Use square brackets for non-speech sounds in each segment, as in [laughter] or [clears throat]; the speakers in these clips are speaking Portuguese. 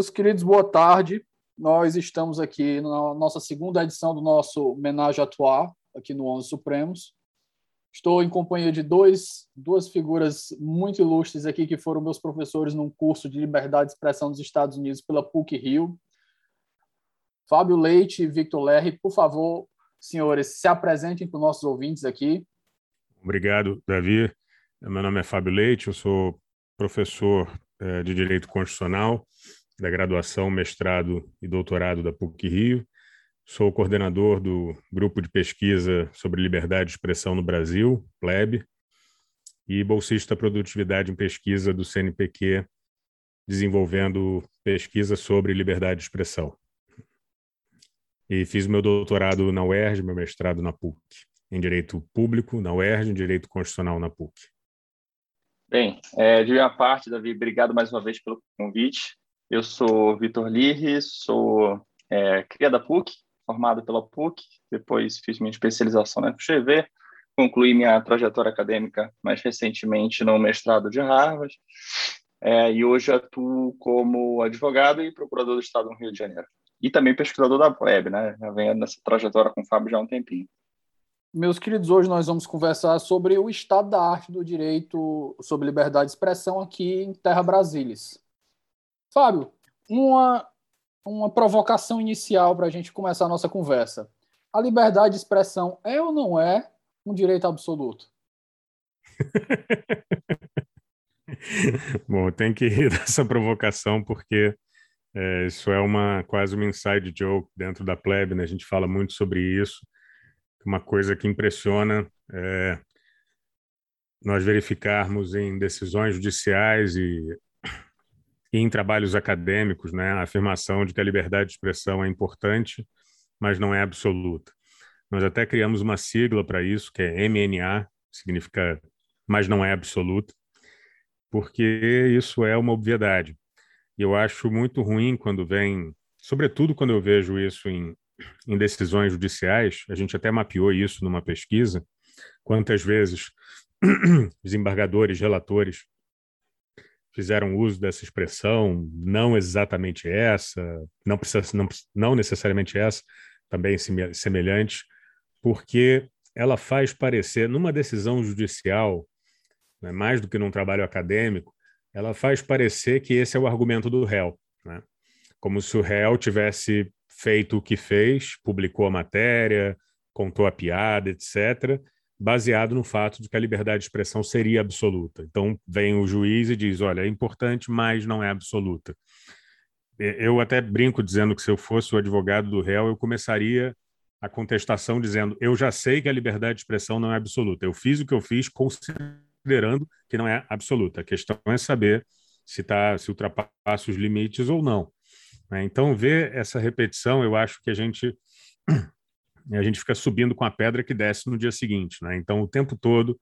Meus queridos, boa tarde. Nós estamos aqui na nossa segunda edição do nosso homenagem atual aqui no Onze Supremos. Estou em companhia de dois, duas figuras muito ilustres aqui que foram meus professores num curso de liberdade de expressão dos Estados Unidos pela PUC Rio. Fábio Leite e Victor Lerre, por favor, senhores, se apresentem para os nossos ouvintes aqui. Obrigado, Davi. Meu nome é Fábio Leite, eu sou professor eh, de Direito Constitucional da graduação, mestrado e doutorado da PUC Rio. Sou coordenador do grupo de pesquisa sobre liberdade de expressão no Brasil, PLEB, e bolsista produtividade em pesquisa do CNPq, desenvolvendo pesquisa sobre liberdade de expressão. E fiz meu doutorado na UERJ, meu mestrado na PUC, em Direito Público na UERJ, em Direito Constitucional na PUC. Bem, é, de minha parte, Davi, obrigado mais uma vez pelo convite. Eu sou Vitor Lirri, sou é, da PUC, formado pela PUC, depois fiz minha especialização na FGV, concluí minha trajetória acadêmica mais recentemente no mestrado de Harvard, é, e hoje atuo como advogado e procurador do Estado no Rio de Janeiro. E também pesquisador da web, né? Já venho nessa trajetória com o Fábio já há um tempinho. Meus queridos, hoje nós vamos conversar sobre o estado da arte do direito sobre liberdade de expressão aqui em Terra Brasilis. Fábio, uma, uma provocação inicial para a gente começar a nossa conversa. A liberdade de expressão é ou não é um direito absoluto? [laughs] Bom, tem que rir dessa provocação porque é, isso é uma quase uma inside joke dentro da plebe, né? A gente fala muito sobre isso. Uma coisa que impressiona é nós verificarmos em decisões judiciais e e em trabalhos acadêmicos, né, a afirmação de que a liberdade de expressão é importante, mas não é absoluta. Nós até criamos uma sigla para isso, que é MNA, significa mas não é absoluta, porque isso é uma obviedade. E eu acho muito ruim quando vem, sobretudo quando eu vejo isso em, em decisões judiciais, a gente até mapeou isso numa pesquisa, quantas vezes [clears throat] desembargadores, relatores fizeram uso dessa expressão, não exatamente essa, não precisa, não, não necessariamente essa, também semelhante, porque ela faz parecer, numa decisão judicial, né, mais do que num trabalho acadêmico, ela faz parecer que esse é o argumento do réu, né? como se o réu tivesse feito o que fez, publicou a matéria, contou a piada, etc., baseado no fato de que a liberdade de expressão seria absoluta. Então, vem o juiz e diz: olha, é importante, mas não é absoluta. Eu até brinco dizendo que se eu fosse o advogado do réu, eu começaria a contestação dizendo: eu já sei que a liberdade de expressão não é absoluta. Eu fiz o que eu fiz considerando que não é absoluta. A questão é saber se, tá, se ultrapassa os limites ou não. Né? Então, ver essa repetição, eu acho que a gente e a gente fica subindo com a pedra que desce no dia seguinte. Né? Então, o tempo todo,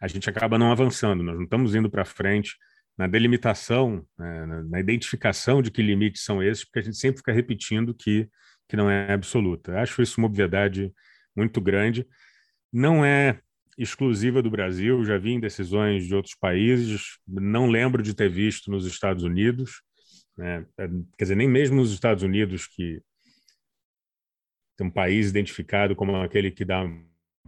a gente acaba não avançando, nós não estamos indo para frente na delimitação, né, na identificação de que limites são esses, porque a gente sempre fica repetindo que, que não é absoluta. Acho isso uma obviedade muito grande. Não é exclusiva do Brasil, já vi em decisões de outros países, não lembro de ter visto nos Estados Unidos, né? quer dizer, nem mesmo nos Estados Unidos, que um país identificado como aquele que dá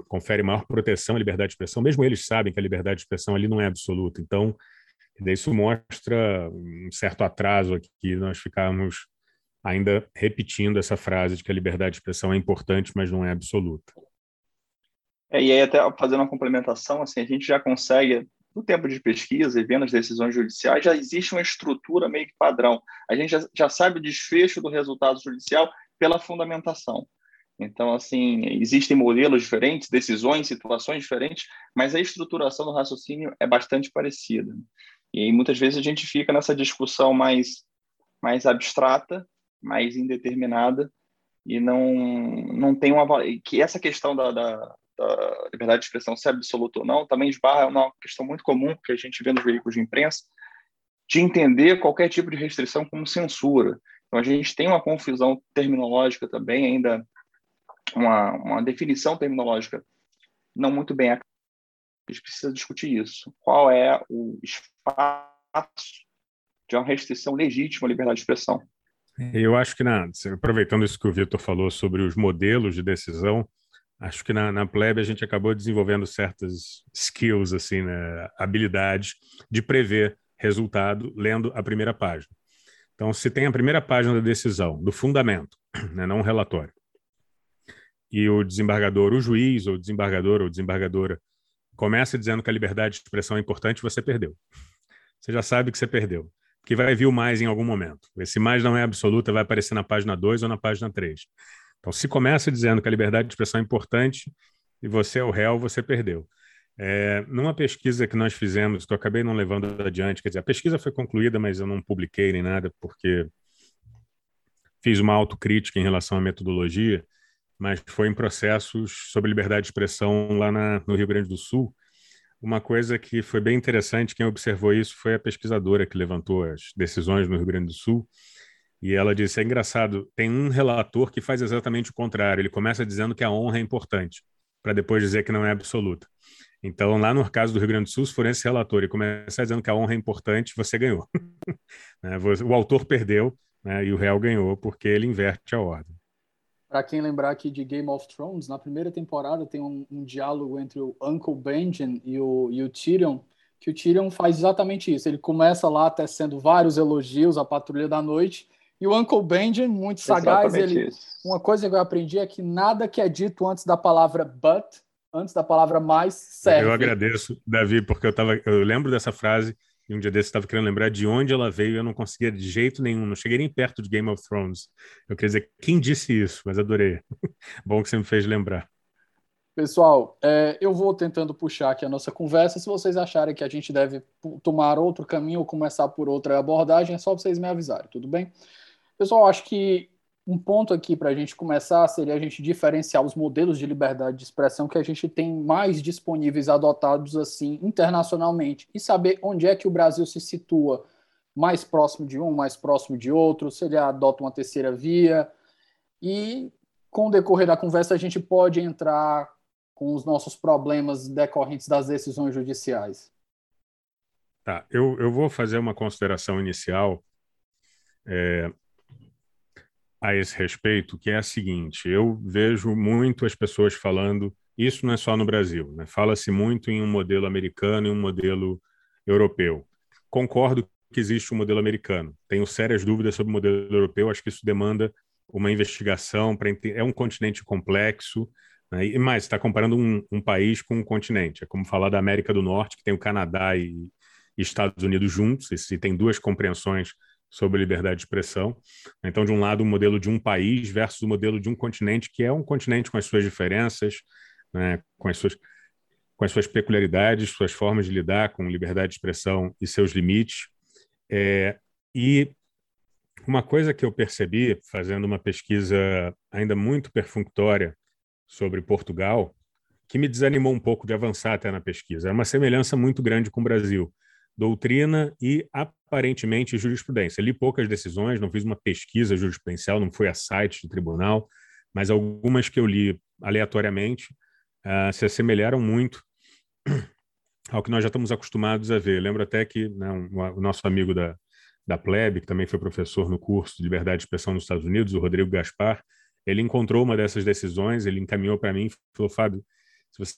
confere maior proteção à liberdade de expressão, mesmo eles sabem que a liberdade de expressão ali não é absoluta. Então, isso mostra um certo atraso aqui, nós ficarmos ainda repetindo essa frase de que a liberdade de expressão é importante, mas não é absoluta. É, e aí, até fazendo uma complementação, assim, a gente já consegue, no tempo de pesquisa e vendo as decisões judiciais, já existe uma estrutura meio que padrão. A gente já, já sabe o desfecho do resultado judicial pela fundamentação. Então, assim, existem modelos diferentes, decisões, situações diferentes, mas a estruturação do raciocínio é bastante parecida. E aí, muitas vezes a gente fica nessa discussão mais, mais abstrata, mais indeterminada, e não, não tem uma. que essa questão da, da, da liberdade de expressão, se absoluta ou não, também esbarra uma questão muito comum que a gente vê nos veículos de imprensa, de entender qualquer tipo de restrição como censura. Então, a gente tem uma confusão terminológica também, ainda uma, uma definição terminológica não muito bem. A gente precisa discutir isso. Qual é o espaço de uma restrição legítima à liberdade de expressão? Eu acho que, na, aproveitando isso que o Vitor falou sobre os modelos de decisão, acho que na, na plebe a gente acabou desenvolvendo certas skills, assim, né, habilidades de prever resultado lendo a primeira página. Então, se tem a primeira página da decisão, do fundamento, né, não um relatório, e o desembargador, o juiz, ou desembargador ou desembargadora, começa dizendo que a liberdade de expressão é importante, você perdeu. Você já sabe que você perdeu. Que vai vir o mais em algum momento. Esse mais não é absoluta, vai aparecer na página 2 ou na página 3. Então, se começa dizendo que a liberdade de expressão é importante e você é o réu, você perdeu. É, numa pesquisa que nós fizemos, que eu acabei não levando adiante, quer dizer, a pesquisa foi concluída, mas eu não publiquei nem nada, porque fiz uma autocrítica em relação à metodologia, mas foi em processos sobre liberdade de expressão lá na, no Rio Grande do Sul. Uma coisa que foi bem interessante, quem observou isso foi a pesquisadora que levantou as decisões no Rio Grande do Sul, e ela disse: é engraçado, tem um relator que faz exatamente o contrário. Ele começa dizendo que a honra é importante, para depois dizer que não é absoluta. Então, lá no caso do Rio Grande do Sul, se for esse relator e começar dizendo que a honra é importante, você ganhou. [laughs] Né, o autor perdeu né, e o réu ganhou, porque ele inverte a ordem. Para quem lembrar aqui de Game of Thrones, na primeira temporada tem um, um diálogo entre o Uncle Benjen e o, e o Tyrion, que o Tyrion faz exatamente isso. Ele começa lá tecendo vários elogios à Patrulha da Noite, e o Uncle Benjen, muito sagaz, ele, uma coisa que eu aprendi é que nada que é dito antes da palavra but, antes da palavra mais, serve. Eu agradeço, Davi, porque eu, tava, eu lembro dessa frase e um dia desse estava querendo lembrar de onde ela veio e eu não conseguia de jeito nenhum, não cheguei nem perto de Game of Thrones. Eu queria dizer, quem disse isso? Mas adorei. [laughs] Bom que você me fez lembrar. Pessoal, é, eu vou tentando puxar aqui a nossa conversa. Se vocês acharem que a gente deve tomar outro caminho ou começar por outra abordagem, é só vocês me avisarem, tudo bem? Pessoal, acho que um ponto aqui para a gente começar seria a gente diferenciar os modelos de liberdade de expressão que a gente tem mais disponíveis adotados assim internacionalmente e saber onde é que o Brasil se situa mais próximo de um, mais próximo de outro, se ele adota uma terceira via e com o decorrer da conversa a gente pode entrar com os nossos problemas decorrentes das decisões judiciais. Tá, eu, eu vou fazer uma consideração inicial é, a esse respeito, que é a seguinte: eu vejo muito as pessoas falando, isso não é só no Brasil, né? fala-se muito em um modelo americano e um modelo europeu. Concordo que existe um modelo americano, tenho sérias dúvidas sobre o modelo europeu, acho que isso demanda uma investigação para é um continente complexo, né? e mais, está comparando um, um, país com um continente, é como falar da América do Norte, que tem o Canadá e, e Estados Unidos juntos, e tem duas compreensões sobre liberdade de expressão. Então, de um lado, o modelo de um país versus o modelo de um continente, que é um continente com as suas diferenças, né, com, as suas, com as suas peculiaridades, suas formas de lidar com liberdade de expressão e seus limites. É, e uma coisa que eu percebi, fazendo uma pesquisa ainda muito perfunctória sobre Portugal, que me desanimou um pouco de avançar até na pesquisa, é uma semelhança muito grande com o Brasil doutrina e aparentemente jurisprudência. Li poucas decisões, não fiz uma pesquisa jurisprudencial, não fui a site de tribunal, mas algumas que eu li aleatoriamente uh, se assemelharam muito [clears throat] ao que nós já estamos acostumados a ver. lembro até que né, um, o nosso amigo da, da Plebe, que também foi professor no curso de Liberdade de Expressão nos Estados Unidos, o Rodrigo Gaspar, ele encontrou uma dessas decisões, ele encaminhou para mim e falou, Fábio, se você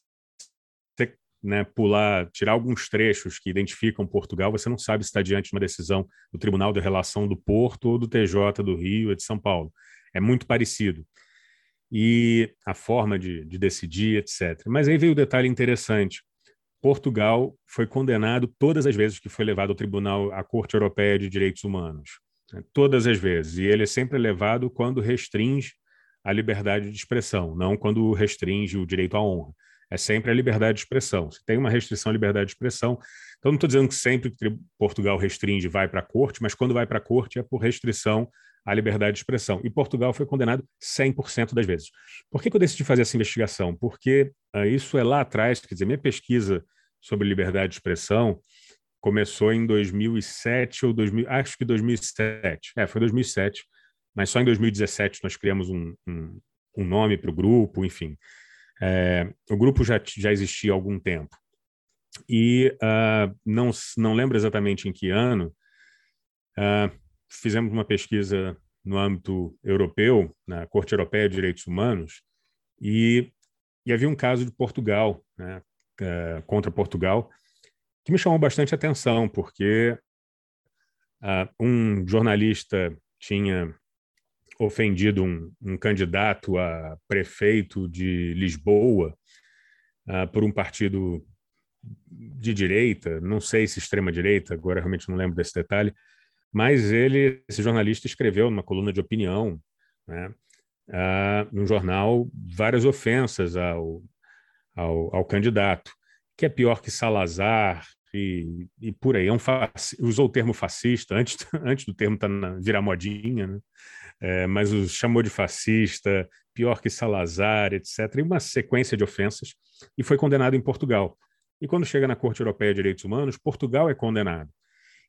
né, pular, tirar alguns trechos que identificam Portugal, você não sabe se está diante de uma decisão do Tribunal de Relação do Porto ou do TJ do Rio ou de São Paulo. É muito parecido. E a forma de, de decidir, etc. Mas aí veio o um detalhe interessante. Portugal foi condenado todas as vezes que foi levado ao Tribunal, à Corte Europeia de Direitos Humanos. Né, todas as vezes. E ele é sempre levado quando restringe a liberdade de expressão, não quando restringe o direito à honra. É sempre a liberdade de expressão. Se tem uma restrição à liberdade de expressão, então não estou dizendo que sempre que Portugal restringe vai para a corte, mas quando vai para a corte é por restrição à liberdade de expressão. E Portugal foi condenado 100% das vezes. Por que, que, eu decidi fazer essa investigação? Porque uh, isso é lá atrás, quer dizer, minha pesquisa sobre liberdade de expressão começou em 2007 ou 2000, acho que 2007. É, foi 2007, mas só em 2017 nós criamos um, um, um nome para o grupo, enfim. É, o grupo já, já existia há algum tempo. E uh, não, não lembro exatamente em que ano, uh, fizemos uma pesquisa no âmbito europeu, na Corte Europeia de Direitos Humanos, e, e havia um caso de Portugal, né, uh, contra Portugal, que me chamou bastante atenção, porque um jornalista tinha ofendido um, um, candidato a prefeito de Lisboa por um partido de direita, não sei se extrema direita, agora realmente não lembro desse detalhe, mas ele, esse jornalista, escreveu numa coluna de opinião, né, uh, num jornal, várias ofensas ao, ao, ao, candidato, que é pior que Salazar e, e por aí. É um usou o termo fascista antes, [laughs] antes do termo tá na, virar modinha, né? É, mas os chamou de fascista, pior que Salazar, etc. E uma sequência de ofensas, e foi condenado em Portugal. E quando chega na Corte Europeia de Direitos Humanos, Portugal é condenado.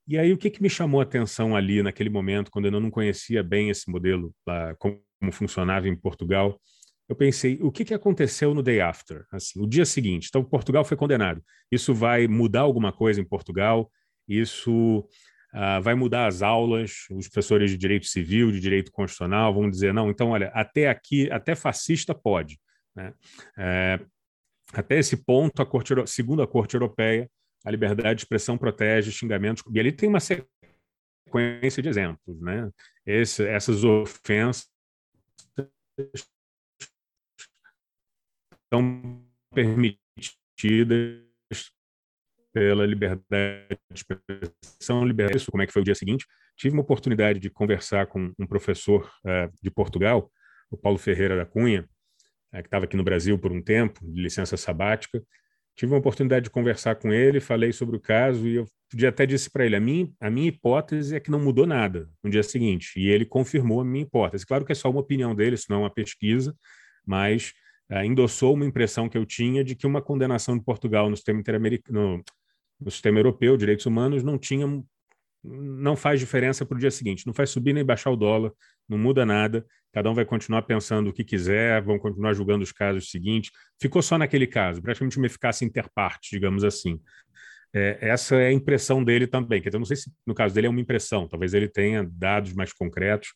E aí o que, que me chamou a atenção ali naquele momento, quando eu não conhecia bem esse modelo, lá, como, funcionava em Portugal, eu pensei, o que, que aconteceu no day after? Assim, o dia seguinte. Então, Portugal foi condenado. Isso vai mudar alguma coisa em Portugal? Isso uh, vai mudar as aulas? Os professores de direito civil, de direito constitucional vão dizer, não, então, olha, até aqui, até fascista pode. Né? É, até esse ponto, a corte, segundo a Corte Europeia, a liberdade de expressão protege xingamentos. E ali tem uma sequência de exemplos. Né? Esse, essas ofensas estão permitidas pela liberdade de expressão, liberdade. Como é que foi o dia seguinte? Tive uma oportunidade de conversar com um professor uh, de Portugal, o Paulo Ferreira da Cunha, é, que estava aqui no Brasil por um tempo, de licença sabática. Tive uma oportunidade de conversar com ele, falei sobre o caso e eu até disse para ele: a minha, a minha hipótese é que não mudou nada no dia seguinte. E ele confirmou a minha hipótese. Claro que é só uma opinião dele, isso não é uma pesquisa, mas é, endossou uma impressão que eu tinha de que uma condenação de Portugal no sistema, no, no sistema europeu, direitos humanos, não tinha não faz diferença para o dia seguinte, não faz subir nem baixar o dólar, não muda nada, cada um vai continuar pensando o que quiser, vão continuar julgando os casos seguintes. Ficou só naquele caso, praticamente uma eficácia interparte, digamos assim. É, essa é a impressão dele também, quer dizer, não sei se no caso dele é uma impressão, talvez ele tenha dados mais concretos,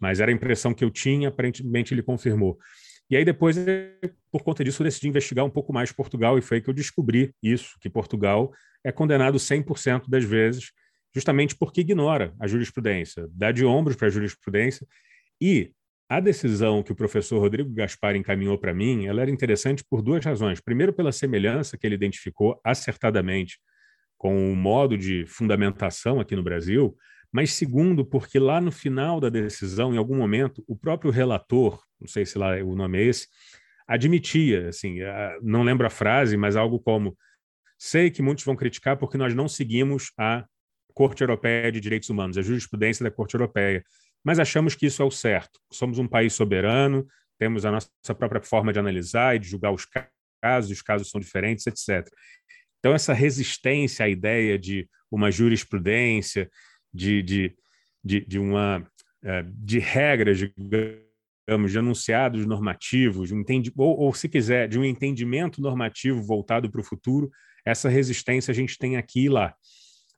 mas era a impressão que eu tinha, aparentemente ele confirmou. E aí depois, por conta disso, eu decidi investigar um pouco mais Portugal e foi aí que eu descobri isso, que Portugal é condenado 100% das vezes justamente porque ignora a jurisprudência, dá de ombros para a jurisprudência. E a decisão que o professor Rodrigo Gaspar encaminhou para mim, ela era interessante por duas razões. Primeiro, pela semelhança que ele identificou acertadamente com o modo de fundamentação aqui no Brasil, mas segundo, porque lá no final da decisão, em algum momento, o próprio relator, não sei se lá o nome é esse, admitia, assim, não lembro a frase, mas algo como: sei que muitos vão criticar porque nós não seguimos a Corte Europeia de Direitos Humanos, a jurisprudência da Corte Europeia. Mas achamos que isso é o certo. Somos um país soberano, temos a nossa própria forma de analisar e de julgar os casos, os casos são diferentes, etc. Então, essa resistência à ideia de uma jurisprudência, de, de, de, de uma é, de regras, digamos, de enunciados normativos, um entendi, ou, ou, se quiser, de um entendimento normativo voltado para o futuro, essa resistência a gente tem aqui e lá.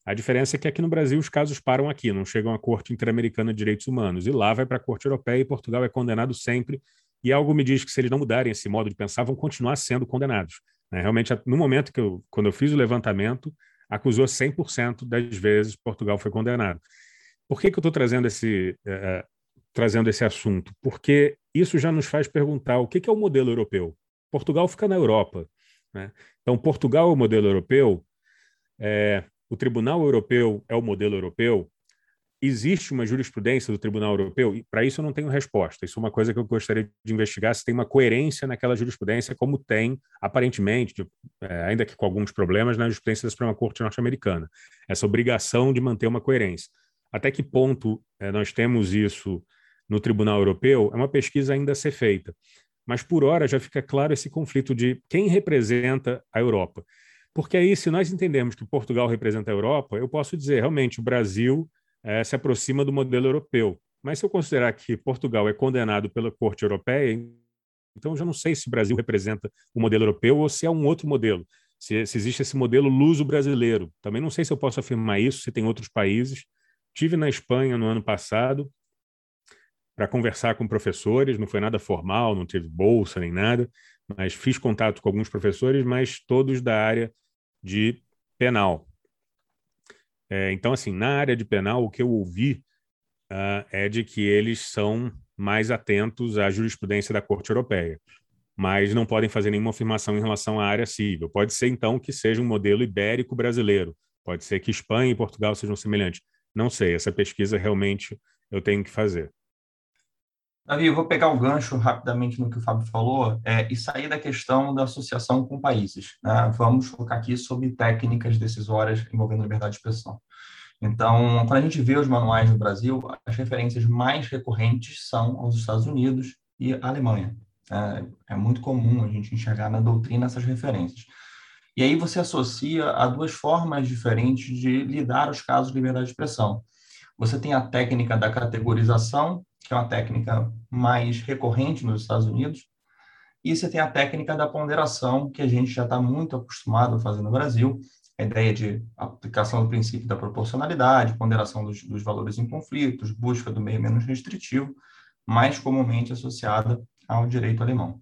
A diferença é que aqui no Brasil os casos param aqui, não chegam à Corte Interamericana de Direitos Humanos. E lá vai para a Corte Europeia e Portugal é condenado sempre. E algo me diz que se eles não mudarem esse modo de pensar, vão continuar sendo condenados. Né? Realmente, no momento que eu, quando eu fiz o levantamento, acusou 100% das vezes Portugal foi condenado. Por que, que eu estou trazendo esse, uh, trazendo esse assunto? Porque isso já nos faz perguntar o que, que é o modelo europeu. Portugal fica na Europa. Né? Então, Portugal é o modelo europeu. É, o Tribunal Europeu é o modelo europeu, existe uma jurisprudência do Tribunal Europeu? E para isso eu não tenho resposta. Isso é uma coisa que eu gostaria de investigar se tem uma coerência naquela jurisprudência, como tem, aparentemente, de, é, ainda que com alguns problemas, na jurisprudência da Suprema Corte norte-americana. Essa obrigação de manter uma coerência. Até que ponto é, nós temos isso no Tribunal Europeu é uma pesquisa ainda a ser feita. Mas por hora já fica claro esse conflito de quem representa a Europa. Porque aí, se nós entendermos que Portugal representa a Europa, eu posso dizer realmente o Brasil é, se aproxima do modelo europeu. Mas se eu considerar que Portugal é condenado pela Corte Europeia, então eu já não sei se o Brasil representa o modelo europeu ou se é um outro modelo. Se, se existe esse modelo luso-brasileiro. Também não sei se eu posso afirmar isso, se tem outros países. Tive na Espanha no ano passado para conversar com professores, não foi nada formal, não teve bolsa nem nada, mas fiz contato com alguns professores, mas todos da área de penal. É, então, assim, na área de penal, o que eu ouvi uh, é de que eles são mais atentos à jurisprudência da Corte Europeia, mas não podem fazer nenhuma afirmação em relação à área civil. Pode ser, então, que seja um modelo ibérico brasileiro, pode ser que Espanha e Portugal sejam semelhantes. Não sei, essa pesquisa realmente eu tenho que fazer. Davi, eu vou pegar o gancho rapidamente no que o Fábio falou é, e sair da questão da associação com países. Né? Vamos focar aqui sobre técnicas decisórias envolvendo liberdade de expressão. Então, quando a gente vê os manuais no Brasil, as referências mais recorrentes são aos Estados Unidos e a Alemanha. É, é muito comum a gente enxergar na doutrina essas referências. E aí você associa a duas formas diferentes de lidar os casos de liberdade de expressão. Você tem a técnica da categorização que é uma técnica mais recorrente nos Estados Unidos, e você tem a técnica da ponderação, que a gente já está muito acostumado a fazer no Brasil, a ideia de aplicação do princípio da proporcionalidade, ponderação dos, dos valores em conflitos, busca do meio menos restritivo, mais comumente associada ao direito alemão.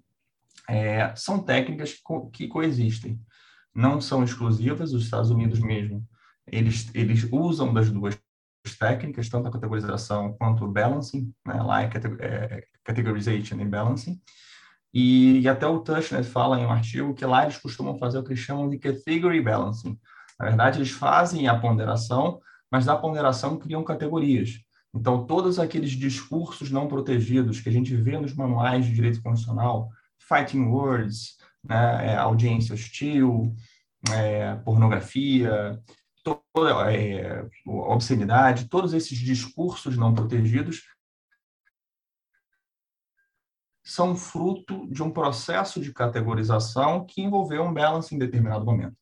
É, são técnicas que, co que coexistem, não são exclusivas, os Estados Unidos mesmo, eles, eles usam das duas técnicas, tanto a categorização quanto o balancing, né? lá é, é categorization e balancing, e, e, até o Tushnet fala em um artigo que lá eles costumam fazer o que eles chamam de category balancing. Na verdade, eles fazem a ponderação, mas da ponderação criam categorias. Então, todos aqueles discursos não protegidos que a gente vê nos manuais de direito constitucional, fighting words, né, é, audiência hostil, é, pornografia, toda é, obscenidade, todos esses discursos não protegidos são fruto de um processo de categorização que envolveu um balance em determinado momento.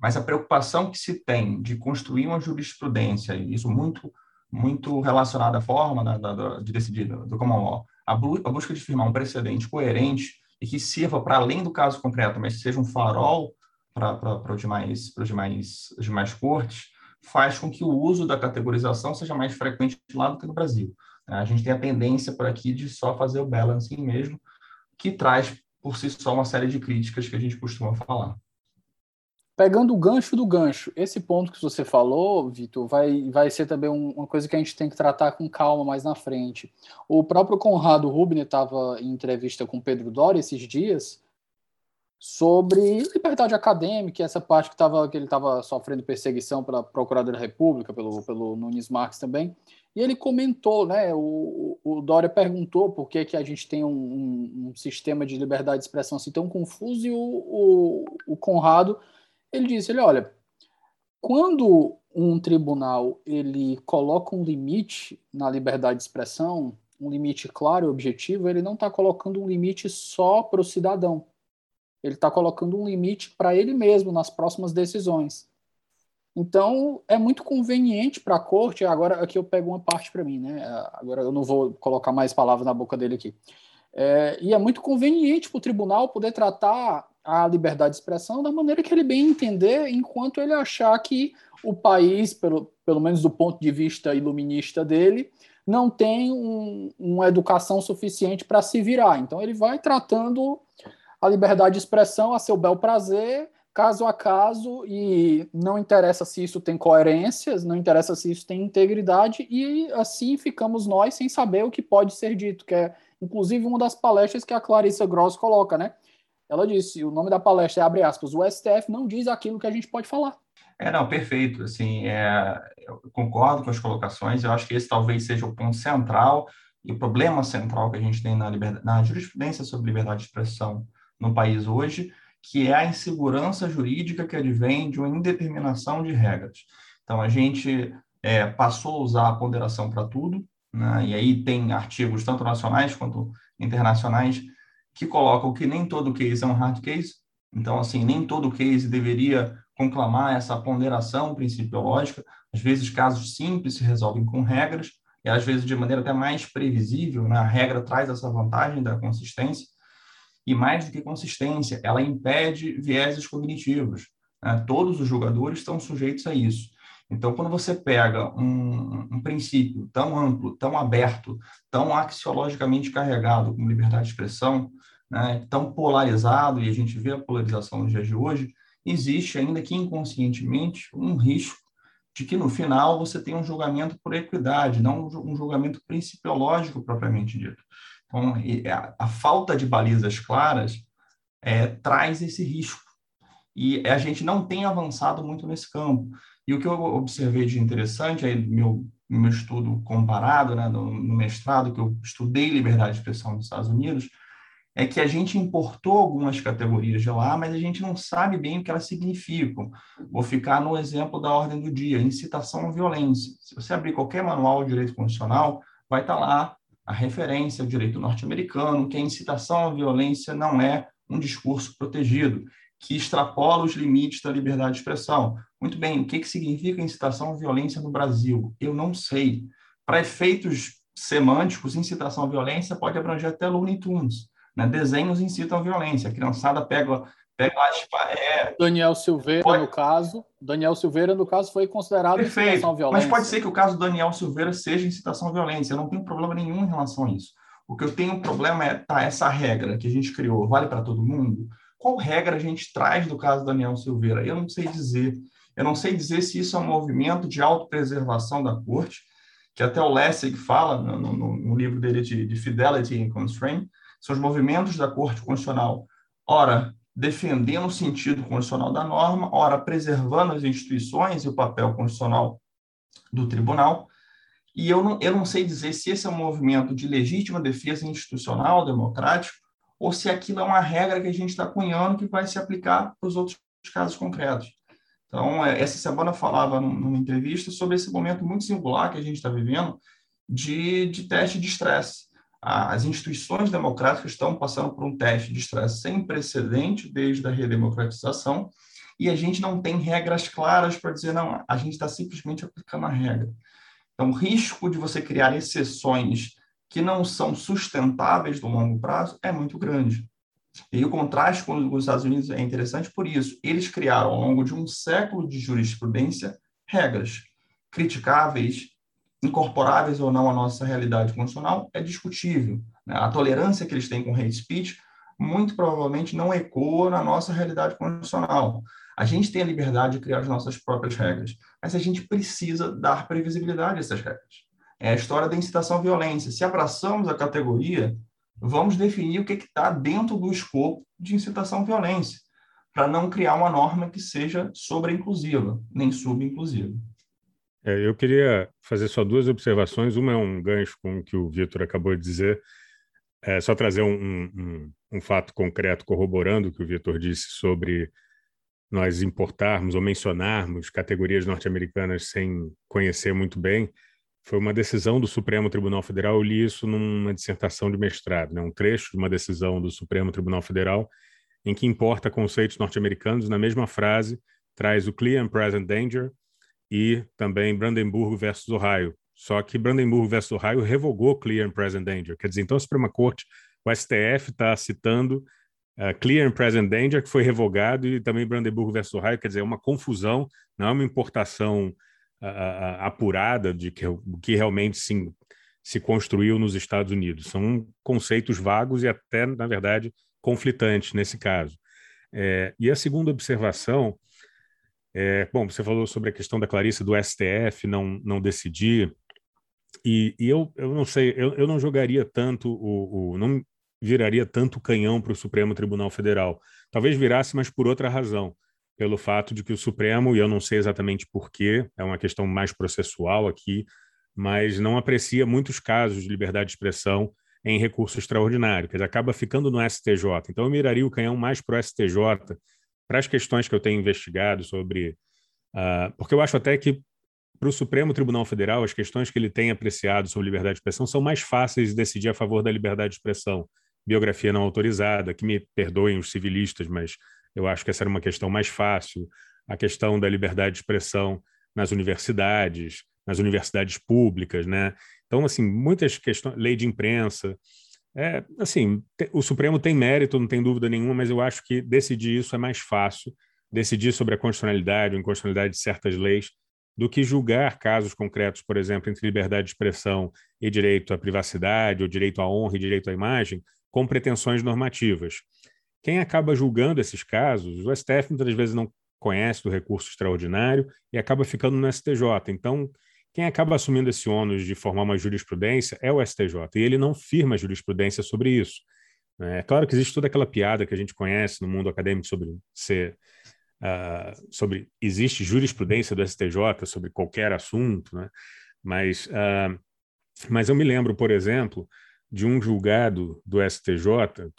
Mas a preocupação que se tem de construir uma jurisprudência, e isso muito muito relacionado à forma da, da, de decidir do common law, a, a busca de firmar um precedente coerente e que sirva para além do caso concreto, mas seja um farol para os demais, para os demais, as demais cortes, faz com que o uso da categorização seja mais frequente lá do que no Brasil. A gente tem a tendência por aqui de só fazer o balancing mesmo, que traz por si só uma série de críticas que a gente costuma falar. Pegando o gancho do gancho, esse ponto que você falou, Vitor, vai, vai ser também um, uma coisa que a gente tem que tratar com calma mais na frente. O próprio Conrado Rubner estava em entrevista com Pedro Doria esses dias, sobre liberdade acadêmica, essa parte que, tava, que ele estava sofrendo perseguição pela Procuradoria da República, pelo, pelo Nunes Marques também, e ele comentou, né, o, o Dória perguntou por que, que a gente tem um, um, um sistema de liberdade de expressão assim tão confuso, e o, o, o Conrado, ele disse, ele, olha, quando um tribunal ele coloca um limite na liberdade de expressão, um limite claro e objetivo, ele não está colocando um limite só para o cidadão, ele está colocando um limite para ele mesmo nas próximas decisões. Então, é muito conveniente para a corte. Agora, aqui eu pego uma parte para mim, né? Agora eu não vou colocar mais palavras na boca dele aqui. É, e é muito conveniente para o tribunal poder tratar a liberdade de expressão da maneira que ele bem entender, enquanto ele achar que o país, pelo, pelo menos do ponto de vista iluminista dele, não tem um, uma educação suficiente para se virar. Então, ele vai tratando a liberdade de expressão a seu bel prazer, caso a caso, e não interessa se isso tem coerências, não interessa se isso tem integridade, e assim ficamos nós sem saber o que pode ser dito, que é inclusive uma das palestras que a Clarissa Gross coloca, né? Ela disse, o nome da palestra é, abre aspas, o STF não diz aquilo que a gente pode falar. É, não, perfeito. Assim, é, eu concordo com as colocações. Eu acho que esse talvez seja o ponto central e o problema central que a gente tem na, liberdade, na jurisprudência sobre liberdade de expressão no país hoje, que é a insegurança jurídica que advém de uma indeterminação de regras. Então, a gente é, passou a usar a ponderação para tudo, né? e aí tem artigos tanto nacionais quanto internacionais que colocam que nem todo case é um hard case, então, assim, nem todo case deveria conclamar essa ponderação principiológica. Às vezes, casos simples se resolvem com regras, e às vezes de maneira até mais previsível, né? a regra traz essa vantagem da consistência, e mais do que consistência, ela impede vieses cognitivos. Né? Todos os jogadores estão sujeitos a isso. Então, quando você pega um, um, princípio tão amplo, tão aberto, tão axiologicamente carregado como liberdade de expressão, né, tão polarizado, e a gente vê a polarização nos dias de hoje, existe ainda que inconscientemente um risco de que no final você tenha um julgamento por equidade, não um julgamento principiológico propriamente dito. Então, a, a falta de balizas claras é, traz esse risco. E a gente não tem avançado muito nesse campo. E o que eu observei de interessante, aí meu, meu estudo comparado, né, no, no mestrado, que eu estudei liberdade de expressão nos Estados Unidos, é que a gente importou algumas categorias de lá, mas a gente não sabe bem o que elas significam. Vou ficar no exemplo da ordem do dia, incitação à violência. Se você abrir qualquer manual de direito constitucional, vai estar lá a referência ao direito norte-americano, que a incitação à violência não é um discurso protegido, que extrapola os limites da liberdade de expressão. Muito bem, o que, que significa incitação à violência no Brasil? Eu não sei. Para efeitos semânticos, incitação à violência pode abranger até Looney Tunes. Né? Desenhos incitam violência. A criançada pega. É, Daniel Silveira, pode... no caso. Daniel Silveira, no caso, foi considerado Perfeito. incitação à violência. Mas pode ser que o caso do Daniel Silveira seja incitação à violência. Eu não tenho problema nenhum em relação a isso. O que eu tenho problema é, tá, essa regra que a gente criou, vale para todo mundo? Qual regra a gente traz do caso do Daniel Silveira? Eu não sei dizer. Eu não sei dizer se isso é um movimento de autopreservação da corte, que até o Lessig fala no, no, no livro dele de, de Fidelity and Constraint, são os movimentos da Corte Constitucional, ora defendendo o sentido constitucional da norma, ora preservando as instituições e o papel constitucional do tribunal. E eu não, eu não sei dizer se esse é um movimento de legítima defesa institucional, democrático, ou se aquilo é uma regra que a gente está cunhando que vai se aplicar para os outros casos concretos. Então, é, essa semana eu falava numa entrevista sobre esse momento muito singular que a gente está vivendo de, de teste de estresse as instituições democráticas estão passando por um teste de estresse sem precedente desde a redemocratização e a gente não tem regras claras para dizer, não, a gente está simplesmente aplicando a regra. Então, o risco de você criar exceções que não são sustentáveis no longo prazo é muito grande. E o contraste com os Estados Unidos é interessante por isso. Eles criaram, ao longo de um século de jurisprudência, regras criticáveis, incorporáveis ou não à nossa realidade constitucional é discutível. Né? A tolerância que eles têm com hate speech muito provavelmente não ecoa na nossa realidade constitucional. A gente tem a liberdade de criar as nossas próprias regras, mas a gente precisa dar previsibilidade a essas regras. É a história da incitação à violência. Se abraçamos a categoria, vamos definir o que está dentro do escopo de incitação à violência, para não criar uma norma que seja sobre-inclusiva, nem subinclusiva. É, eu queria fazer só duas observações. Uma é um gancho com o que o Vitor acabou de dizer. É só trazer um, um, um fato concreto corroborando o que o Vitor disse sobre nós importarmos ou mencionarmos categorias norte-americanas sem conhecer muito bem. Foi uma decisão do Supremo Tribunal Federal. Eu li isso numa dissertação de mestrado, né? um trecho de uma decisão do Supremo Tribunal Federal em que importa conceitos norte-americanos na mesma frase, traz o clear and present danger e também Brandenburgo versus Ohio. Só que Brandenburgo versus Ohio revogou Clear and Present Danger. Quer dizer, então a Suprema Corte, o STF está citando uh, Clear and Present Danger, que foi revogado, e também Brandenburgo versus Ohio. Quer dizer, é uma confusão, não é uma importação uh, uh, apurada de que, que realmente sim, se construiu nos Estados Unidos. São conceitos vagos e até, na verdade, conflitantes nesse caso. É, e a segunda observação é, bom, você falou sobre a questão da Clarice do STF não, não decidir, e, e eu, eu não sei, eu, eu não jogaria tanto o, o não viraria tanto canhão para o Supremo Tribunal Federal. Talvez virasse, mas por outra razão, pelo fato de que o Supremo, e eu não sei exatamente porquê, é uma questão mais processual aqui, mas não aprecia muitos casos de liberdade de expressão em recurso extraordinário, quer dizer, acaba ficando no STJ. Então, eu miraria o canhão mais para o STJ, para as questões que eu tenho investigado sobre. Uh, porque eu acho até que para o Supremo Tribunal Federal, as questões que ele tem apreciado sobre liberdade de expressão são mais fáceis de decidir a favor da liberdade de expressão. Biografia não autorizada, que me perdoem os civilistas, mas eu acho que essa era uma questão mais fácil. A questão da liberdade de expressão nas universidades, nas universidades públicas, né? Então, assim, muitas questões, lei de imprensa, é, assim, o Supremo tem mérito, não tem dúvida nenhuma, mas eu acho que decidir isso é mais fácil, decidir sobre a constitucionalidade ou inconstitucionalidade de certas leis, do que julgar casos concretos, por exemplo, entre liberdade de expressão e direito à privacidade, ou direito à honra e direito à imagem, com pretensões normativas. Quem acaba julgando esses casos, o STF muitas vezes não conhece do recurso extraordinário e acaba ficando no STJ. Então, quem acaba assumindo esse ônus de formar uma jurisprudência é o STJ, e ele não firma jurisprudência sobre isso. É claro que existe toda aquela piada que a gente conhece no mundo acadêmico sobre ser uh, sobre existe jurisprudência do STJ sobre qualquer assunto, né? mas uh, mas eu me lembro, por exemplo, de um julgado do STJ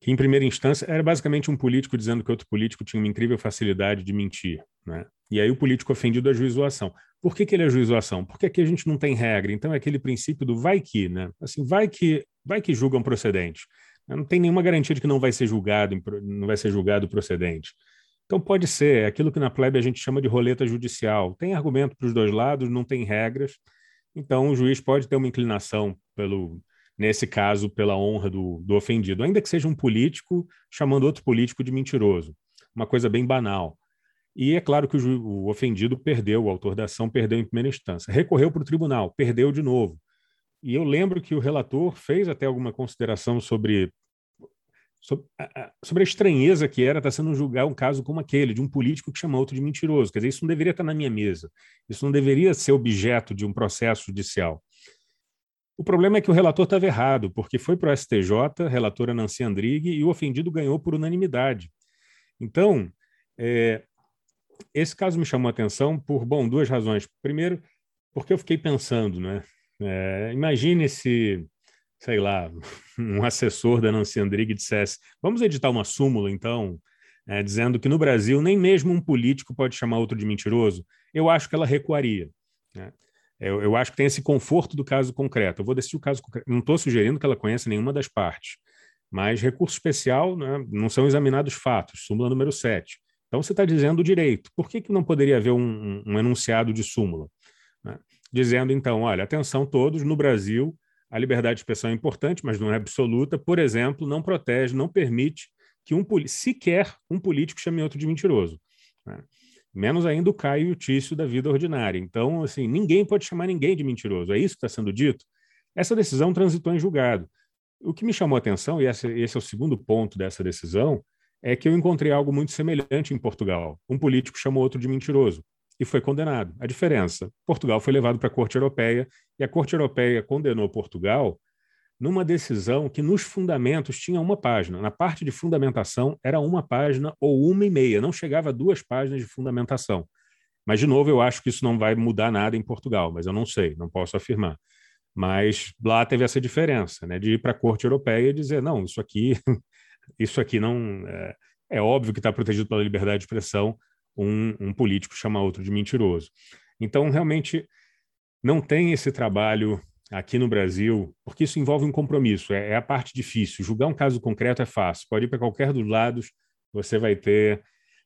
que, em primeira instância, era basicamente um político dizendo que outro político tinha uma incrível facilidade de mentir. Né? E aí o político ofendido ajuizou a ação. Por que, que ele ajuizou a ação? Porque aqui a gente não tem regra. Então é aquele princípio do vai que, né? Assim, vai que, vai que julgam procedente. Não tem nenhuma garantia de que não vai ser julgado, não vai ser julgado procedente. Então pode ser, é aquilo que na plebe a gente chama de roleta judicial. Tem argumento para os dois lados, não tem regras. Então o juiz pode ter uma inclinação pelo, nesse caso, pela honra do, do ofendido, ainda que seja um político chamando outro político de mentiroso. Uma coisa bem banal. E é claro que o, o ofendido perdeu, o autor da ação perdeu em primeira instância. Recorreu para o tribunal, perdeu de novo. E eu lembro que o relator fez até alguma consideração sobre, sobre, a, sobre a estranheza que era estar sendo julgar um caso como aquele, de um político que chama outro de mentiroso. Quer dizer, isso não deveria estar na minha mesa. Isso não deveria ser objeto de um processo judicial. O problema é que o relator estava errado, porque foi para o STJ, relatora Nancy Andrighi, e o ofendido ganhou por unanimidade. Então, é, esse caso me chamou a atenção por, bom, duas razões. Primeiro, porque eu fiquei pensando, né? É, imagine se, sei lá, [laughs] um assessor da Nancy Andrighi dissesse: vamos editar uma súmula, então, é, dizendo que no Brasil nem mesmo um político pode chamar outro de mentiroso. Eu acho que ela recuaria. Né? Eu, eu, acho que tem esse conforto do caso concreto. Eu vou decidir o caso concreto. Não estou sugerindo que ela conheça nenhuma das partes, mas recurso especial né, não são examinados fatos, súmula número 7. Então, você está dizendo o direito. Por que, que não poderia haver um, um enunciado de súmula? Né? Dizendo, então, olha, atenção todos, no Brasil, a liberdade de expressão é importante, mas não é absoluta. Por exemplo, não protege, não permite que um sequer um político chame outro de mentiroso. Né? Menos ainda o Caio e o Tício da vida ordinária. Então, assim, ninguém pode chamar ninguém de mentiroso. É isso que está sendo dito? Essa decisão transitou em julgado. O que me chamou a atenção, e esse, esse é o segundo ponto dessa decisão, é que eu encontrei algo muito semelhante em Portugal. Um político chamou outro de mentiroso e foi condenado. A diferença: Portugal foi levado para a Corte Europeia e a Corte Europeia condenou Portugal numa decisão que nos fundamentos tinha uma página. Na parte de fundamentação era uma página ou uma e meia, não chegava a duas páginas de fundamentação. Mas, de novo, eu acho que isso não vai mudar nada em Portugal, mas eu não sei, não posso afirmar. Mas lá teve essa diferença, né, de ir para a Corte Europeia e dizer: não, isso aqui isso aqui não. É, é óbvio que está protegido pela liberdade de expressão um, um político chamar outro de mentiroso. Então, realmente, não tem esse trabalho aqui no Brasil, porque isso envolve um compromisso, é, é, a parte difícil. Julgar um caso concreto é fácil, pode ir para qualquer dos lados, você vai ter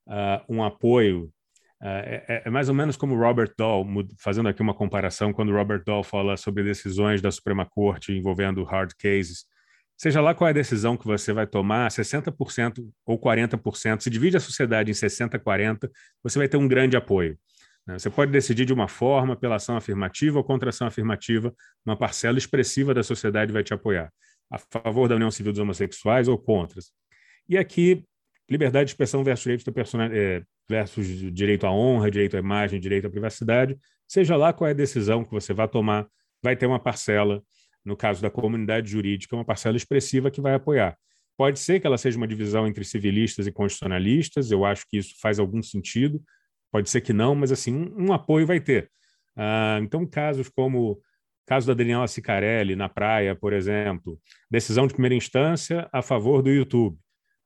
uh, um apoio. Uh, é, é, mais ou menos como Robert Dahl, fazendo aqui uma comparação, quando Robert Dahl fala sobre decisões da Suprema Corte envolvendo hard cases seja lá qual é a decisão que você vai tomar, 60% ou 40%, se divide a sociedade em 60% 40%, você vai ter um grande apoio. Né? Você pode decidir de uma forma, pela ação afirmativa ou contra ação afirmativa, uma parcela expressiva da sociedade vai te apoiar, a favor da união civil dos homossexuais ou contra. E aqui, liberdade de expressão versus direito, é, versus direito à honra, direito à imagem, direito à privacidade, seja lá qual é a decisão que você vai tomar, vai ter uma parcela no caso da comunidade jurídica, uma parcela expressiva que vai apoiar. Pode ser que ela seja uma divisão entre civilistas e constitucionalistas, eu acho que isso faz algum sentido. Pode ser que não, mas assim, um, um apoio vai ter. Ah, então, casos como caso da Daniela Sicarelli na praia, por exemplo, decisão de primeira instância a favor do YouTube.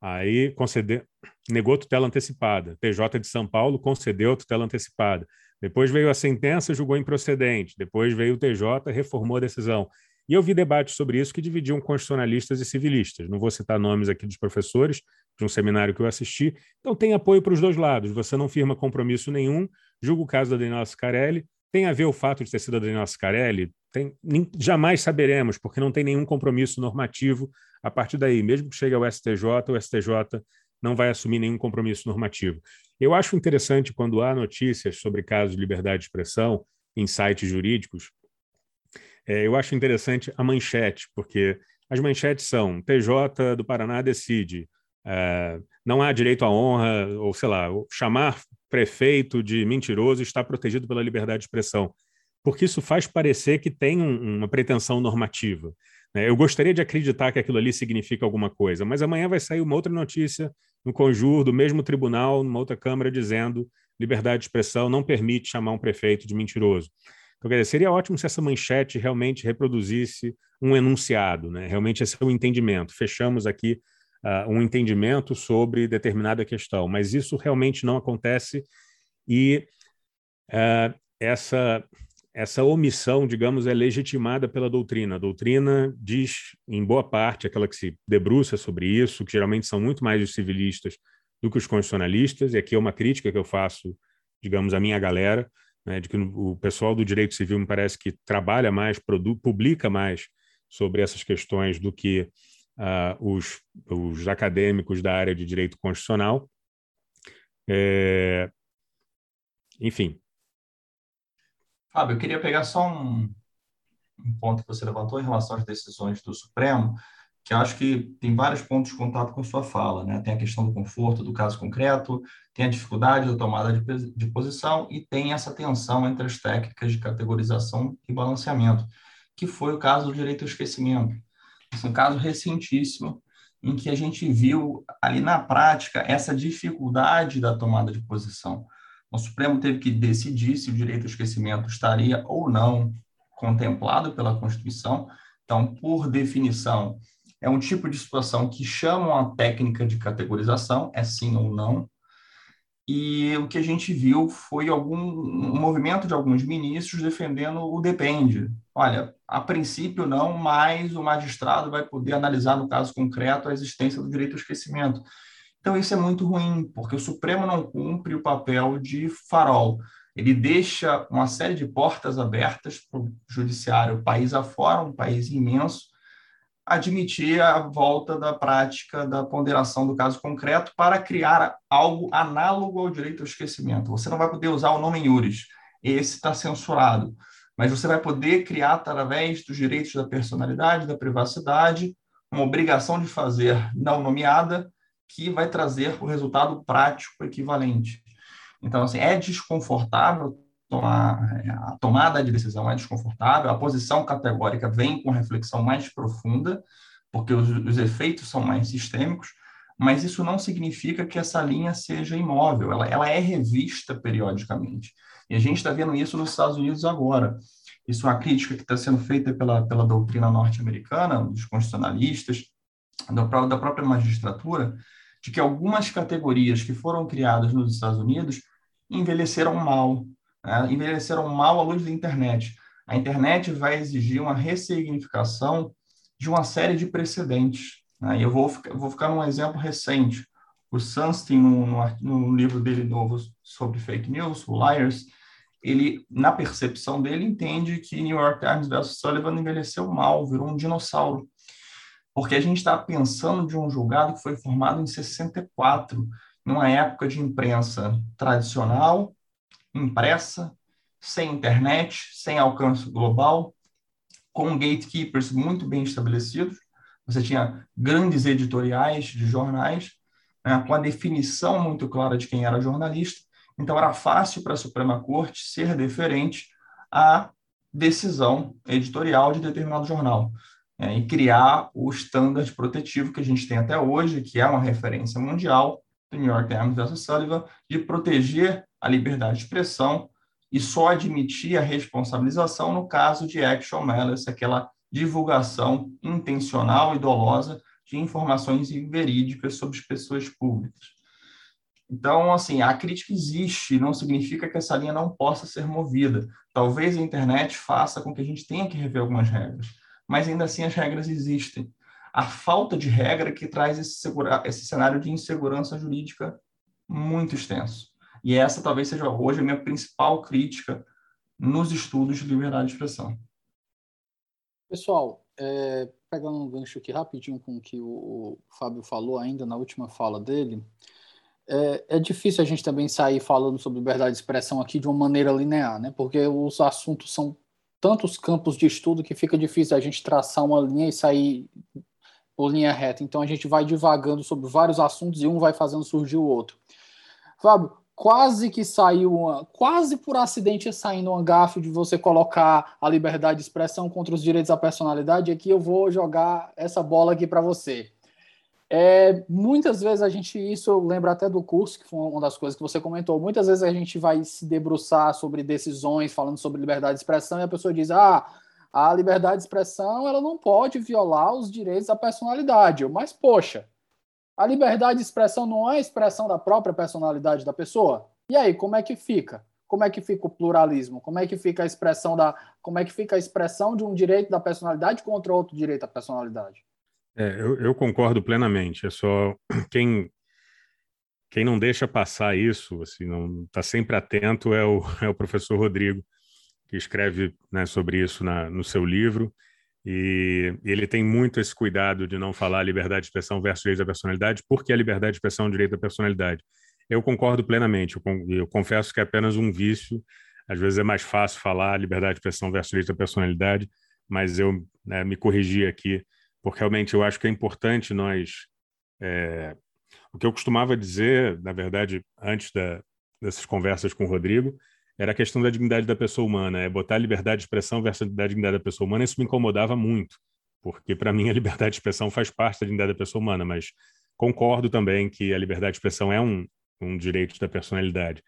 Aí concedeu, negou tutela antecipada. TJ de São Paulo concedeu tutela antecipada. Depois veio a sentença, julgou improcedente. Depois veio o TJ, reformou a decisão. E eu vi debates sobre isso que dividiam constitucionalistas e civilistas. Não vou citar nomes aqui dos professores de um seminário que eu assisti. Então tem apoio para os dois lados. Você não firma compromisso nenhum. Julga o caso da Daniela Scarelli. Tem a ver o fato de ter sido a Daniela Scarelli? Tem, nem, jamais saberemos, porque não tem nenhum compromisso normativo a partir daí. Mesmo que chegue ao STJ, o STJ não vai assumir nenhum compromisso normativo. Eu acho interessante quando há notícias sobre casos de liberdade de expressão em sites jurídicos, é, eu acho interessante a manchete, porque as manchetes são TJ do Paraná decide, é, não há direito à honra, ou sei lá, chamar prefeito de mentiroso está protegido pela liberdade de expressão, porque isso faz parecer que tem um, uma pretensão normativa. Né? Eu gostaria de acreditar que aquilo ali significa alguma coisa, mas amanhã vai sair uma outra notícia no conjuro do mesmo tribunal, numa outra Câmara, dizendo liberdade de expressão não permite chamar um prefeito de mentiroso. Seria ótimo se essa manchete realmente reproduzisse um enunciado, né? realmente esse é o entendimento. Fechamos aqui uh, um entendimento sobre determinada questão, mas isso realmente não acontece e uh, essa essa omissão, digamos, é legitimada pela doutrina. A doutrina diz, em boa parte, aquela que se debruça sobre isso, que geralmente são muito mais os civilistas do que os constitucionalistas, e aqui é uma crítica que eu faço, digamos, à minha galera, né, de que o pessoal do direito civil me parece que trabalha mais, publica mais sobre essas questões do que uh, os, os acadêmicos da área de direito constitucional. É... Enfim, Fábio, eu queria pegar só um, um ponto que você levantou em relação às decisões do Supremo, que acho que tem vários pontos de contato com sua fala, né? Tem a questão do conforto do caso concreto, tem a dificuldade da tomada de, de posição e tem essa tensão entre as técnicas de categorização e balanceamento, que foi o caso do direito ao esquecimento. Esse é um caso recentíssimo em que a gente viu ali na prática essa dificuldade da tomada de posição. O Supremo teve que decidir se o direito ao esquecimento estaria ou não contemplado pela Constituição. Então, por definição, é um tipo de situação que chamam a técnica de categorização, é sim ou não. E o que a gente viu foi algum um movimento de alguns ministros defendendo o depende. Olha, a princípio não, mas o magistrado vai poder analisar no caso concreto a existência do direito ao esquecimento. Então, isso é muito ruim, porque o Supremo não cumpre o papel de farol. Ele deixa uma série de portas abertas para o judiciário, país afora, um país imenso, admitir a volta da prática da ponderação do caso concreto para criar algo análogo ao direito ao esquecimento. Você não vai poder usar o nome iuris, esse está censurado, mas você vai poder criar, através dos direitos da personalidade, da privacidade, uma obrigação de fazer não nomeada, que vai trazer o resultado prático equivalente. Então, assim, é desconfortável a tomada de decisão é desconfortável, a posição categórica vem com reflexão mais profunda, porque os, os, efeitos são mais sistêmicos, mas isso não significa que essa linha seja imóvel, ela, ela é revista periodicamente. E a gente está vendo isso nos Estados Unidos agora. Isso é uma crítica que está sendo feita pela, pela doutrina norte-americana, dos constitucionalistas, da, da própria magistratura, de que algumas categorias que foram criadas nos Estados Unidos envelheceram mal, né? envelheceram mal à luz da internet. A internet vai exigir uma ressignificação de uma série de precedentes. Né? Eu vou, vou ficar num exemplo recente. O Sunstein, no, no, no livro dele novo sobre fake news, o Liars, ele, na percepção dele, entende que New York Times versus Sullivan envelheceu mal, virou um dinossauro porque a gente está pensando de um julgado que foi formado em 64, numa época de imprensa tradicional, impressa, sem internet, sem alcance global, com gatekeepers muito bem estabelecidos. Você tinha grandes editoriais de jornais, né, com a definição muito clara de quem era jornalista. Então, era fácil para a Suprema Corte ser deferente à decisão editorial de determinado jornal. é, e criar o standard protetivo que a gente tem até hoje, que é uma referência mundial, do New York Times versus Sullivan, de proteger a liberdade de expressão e só admitir a responsabilização no caso de action malice, aquela divulgação intencional e dolosa de informações inverídicas sobre pessoas públicas. Então, assim, a crítica existe, não significa que essa linha não possa ser movida. Talvez a internet faça com que a gente tenha que rever algumas regras, mas ainda assim as regras existem. A falta de regra que traz esse, esse cenário de insegurança jurídica muito extenso. E essa talvez seja hoje a minha principal crítica nos estudos de liberdade de expressão. Pessoal, é, pegando um gancho aqui rapidinho com o que o, o Fábio falou ainda na última fala dele, é, é, difícil a gente também sair falando sobre liberdade de expressão aqui de uma maneira linear, né? Porque os assuntos são tantos campos de estudo que fica difícil a gente traçar uma linha e sair por linha reta. Então a gente vai divagando sobre vários assuntos e um vai fazendo surgir o outro. Fábio, quase que saiu uma, quase por acidente saindo um gafe de você colocar a liberdade de expressão contra os direitos da personalidade. Aqui eu vou jogar essa bola aqui para você. É, muitas vezes a gente, isso eu lembro até do curso, que foi uma das coisas que você comentou, muitas vezes a gente vai se debruçar sobre decisões, falando sobre liberdade de expressão, e a pessoa diz, ah, a liberdade de expressão ela não pode violar os direitos da personalidade. Mas, poxa, a liberdade de expressão não é a expressão da própria personalidade da pessoa? E aí, como é que fica? Como é que fica o pluralismo? Como é que fica a expressão da, como é que fica a expressão de um direito da personalidade contra outro direito da personalidade? É, eu, eu, concordo plenamente. É só [clears throat] quem quem não deixa passar isso, assim, não está sempre atento é o, [laughs] é o professor Rodrigo, que escreve né, sobre isso na, no seu livro. E, e, ele tem muito esse cuidado de não falar liberdade de expressão versus direito da personalidade, porque a liberdade de expressão é um direito da personalidade. Eu concordo plenamente. Eu, eu confesso que é apenas um vício. Às vezes é mais fácil falar liberdade de expressão versus direito da personalidade, mas eu né, me corrigi aqui porque realmente eu acho que é importante nós. É, o que eu costumava dizer, na verdade, antes da, dessas conversas com o Rodrigo, era a questão da dignidade da pessoa humana, é botar a liberdade de expressão versus a dignidade da pessoa humana. Isso me incomodava muito, porque para mim a [laughs] liberdade de expressão faz parte da dignidade da pessoa humana, mas concordo também que a liberdade de expressão é um, um direito da personalidade.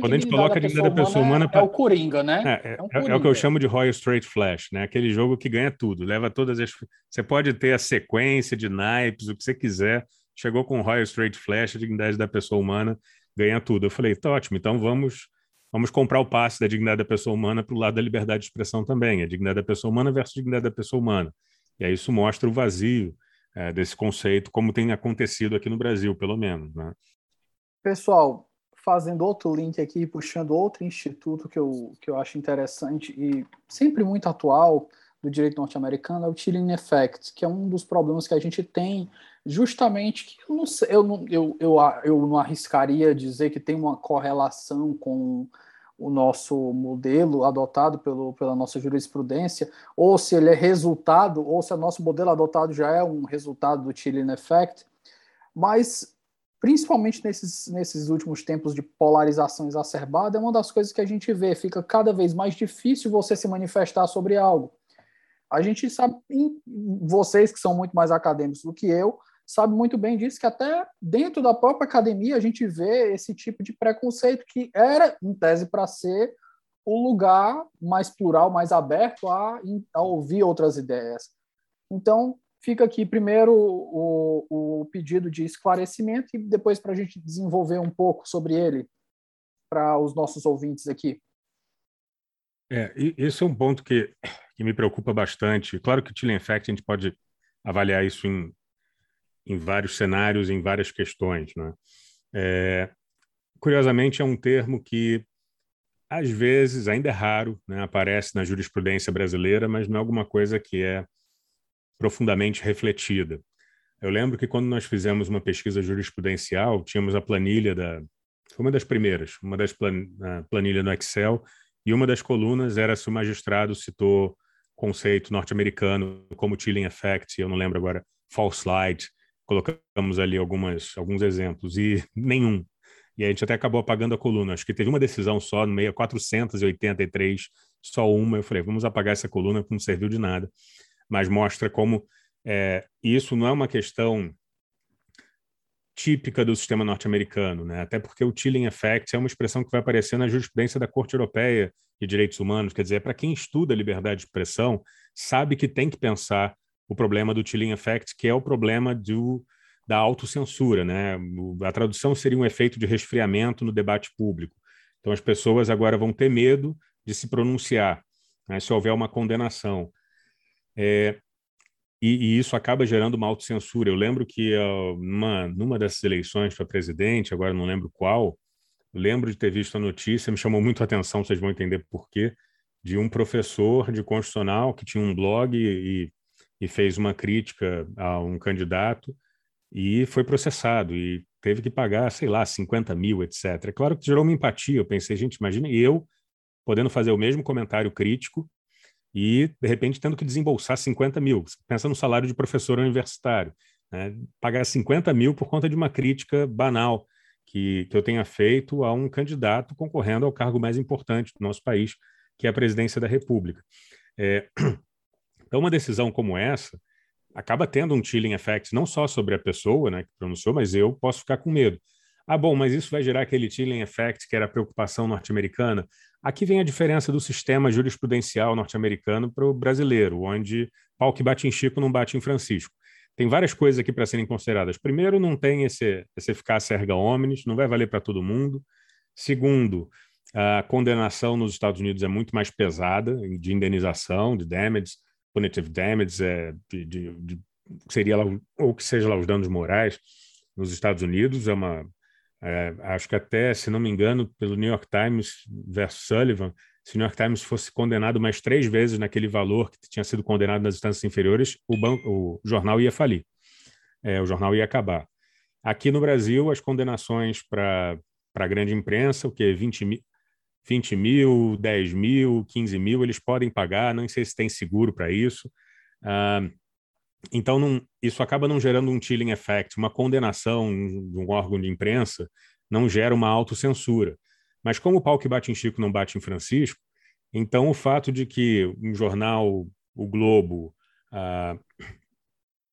Quando a gente coloca a dignidade da pessoa humana. É, é, o Coringa, né? É, é, um Coringa. é, o que eu chamo de Royal Straight Flash, né? Aquele jogo que ganha tudo, leva todas as. Você pode ter a sequência de naipes, o que você quiser. Chegou com o Royal Straight Flash, a dignidade da pessoa humana ganha tudo. Eu falei, tá ótimo, então vamos. Vamos comprar o passe da dignidade da pessoa humana para o lado da liberdade de expressão também, a dignidade da pessoa humana versus a dignidade da pessoa humana. E aí isso mostra o vazio é, desse conceito, como tem acontecido aqui no Brasil, pelo menos. Né? Pessoal, fazendo outro link aqui, puxando outro instituto que eu, que eu acho interessante e sempre muito atual do direito norte-americano, é o Chilling Effect, que é um dos problemas que a gente tem, justamente que eu não, sei, eu não, eu, eu, eu não arriscaria dizer que tem uma correlação com o nosso modelo adotado pelo, pela nossa jurisprudência, ou se ele é resultado, ou se o nosso modelo adotado já é um resultado do Chilling Effect, mas principalmente nesses, nesses últimos tempos de polarização exacerbada, é uma das coisas que a gente vê. Fica cada vez mais difícil você se manifestar sobre algo. A gente sabe, vocês que são muito mais acadêmicos do que eu, sabe muito bem disso, que até dentro da própria academia a gente vê esse tipo de preconceito que era, em tese, para ser o lugar mais plural, mais aberto a, a ouvir outras ideias. Então, fica aqui primeiro o, o pedido de esclarecimento e depois para a gente desenvolver um pouco sobre ele para os nossos ouvintes aqui. É, esse é um ponto que, que me preocupa bastante. Claro que o Chilling Effect a gente pode avaliar isso em, em vários cenários, em várias questões. Né? É, curiosamente, é um termo que às vezes, ainda é raro, né? aparece na jurisprudência brasileira, mas não é alguma coisa que é profundamente refletida. Eu lembro que quando nós fizemos uma pesquisa jurisprudencial, tínhamos a planilha da. Foi uma das primeiras, uma das plan, no Excel, e uma das colunas era se o magistrado citou conceito norte-americano como chilling effect, eu não lembro agora, false light. Colocamos ali algumas, alguns exemplos, e [laughs] nenhum. E a gente até acabou apagando a coluna. Acho que teve uma decisão só, no meio 483, só uma. Eu falei, vamos apagar essa coluna, que não serviu de nada. mas mostra como é, isso não é uma questão típica do sistema norte-americano, né? até porque o chilling effect é uma expressão que vai aparecer na jurisprudência da Corte Europeia de Direitos Humanos, quer dizer, é para quem estuda liberdade de expressão, sabe que tem que pensar o problema do chilling effect, que é o problema do, da autocensura. Né? A tradução seria um efeito de resfriamento no debate público. Então, as pessoas agora vão ter medo de se pronunciar, né, se houver uma condenação. É, e, e, isso acaba gerando uma autocensura. Eu lembro que uh, numa, numa dessas eleições para presidente, agora não lembro qual, lembro de ter visto a notícia, me chamou muito a atenção, vocês vão entender por quê, de um professor de constitucional que tinha um blog e fez uma crítica a um candidato e foi processado e teve que pagar, sei lá, 50 mil, etc. É claro que gerou uma empatia. Eu pensei, gente, imagina eu podendo fazer o mesmo comentário crítico e, de repente, tendo que desembolsar 50 mil. Pensa no salário de professor universitário. Né? Pagar 50 mil por conta de uma crítica banal que, que eu tenha feito a um candidato concorrendo ao cargo mais importante do nosso país, que é a presidência da República. É, então, uma decisão como essa acaba tendo um chilling effect não só sobre a pessoa né, que pronunciou, mas eu posso ficar com medo. Ah, bom, mas isso vai gerar aquele chilling effect que era a preocupação norte-americana. Aqui vem a diferença do sistema jurisprudencial norte-americano para o brasileiro, onde pau que bate em Chico não bate em Francisco. Tem várias coisas aqui para serem consideradas. Primeiro, não tem esse, esse eficácia erga omnes, não vai valer para todo mundo. Segundo, a condenação nos Estados Unidos é muito mais pesada, de indenização, de damage, punitive damage, é, de, de, de, seria lá, ou que seja lá os danos morais nos Estados Unidos, é uma é, acho que até, se não me engano, pelo New York Times versus Sullivan, se o New York Times fosse condenado mais três vezes naquele valor que tinha sido condenado nas instâncias inferiores, o, banco, o jornal ia falir, é, o jornal ia acabar. Aqui no Brasil, as condenações para a grande imprensa, o que 20 mil, 20 mil, 10 mil, 15 mil, eles podem pagar, não sei se tem seguro para isso. Ah, então, não, isso acaba não gerando um chilling effect, uma condenação de um órgão de imprensa não gera uma autocensura. Mas como o pau que bate em Chico não bate em Francisco, então o fato de que um jornal, o Globo, ah,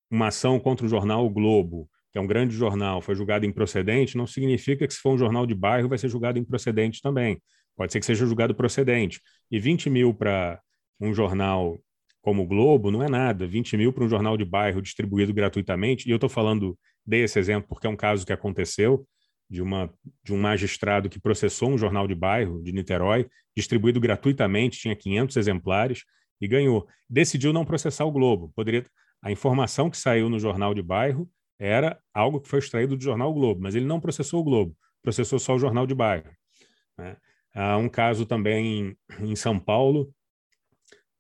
uma ação contra o jornal O Globo, que é um grande jornal, foi julgado improcedente, não significa que se for um jornal de bairro vai ser julgado improcedente também. Pode ser que seja julgado procedente. E 20 mil para um jornal como o Globo não é nada. 20 mil para um jornal de bairro distribuído gratuitamente. E eu estou falando desse exemplo porque é um caso que aconteceu de, uma, de um magistrado que processou um jornal de bairro de Niterói, distribuído gratuitamente, tinha 500 exemplares e ganhou. Decidiu não processar o Globo. Poderia a informação que saiu no jornal de bairro era algo que foi extraído do jornal Globo, mas ele não processou o Globo, processou só o jornal de bairro. Né? Há um caso também em São Paulo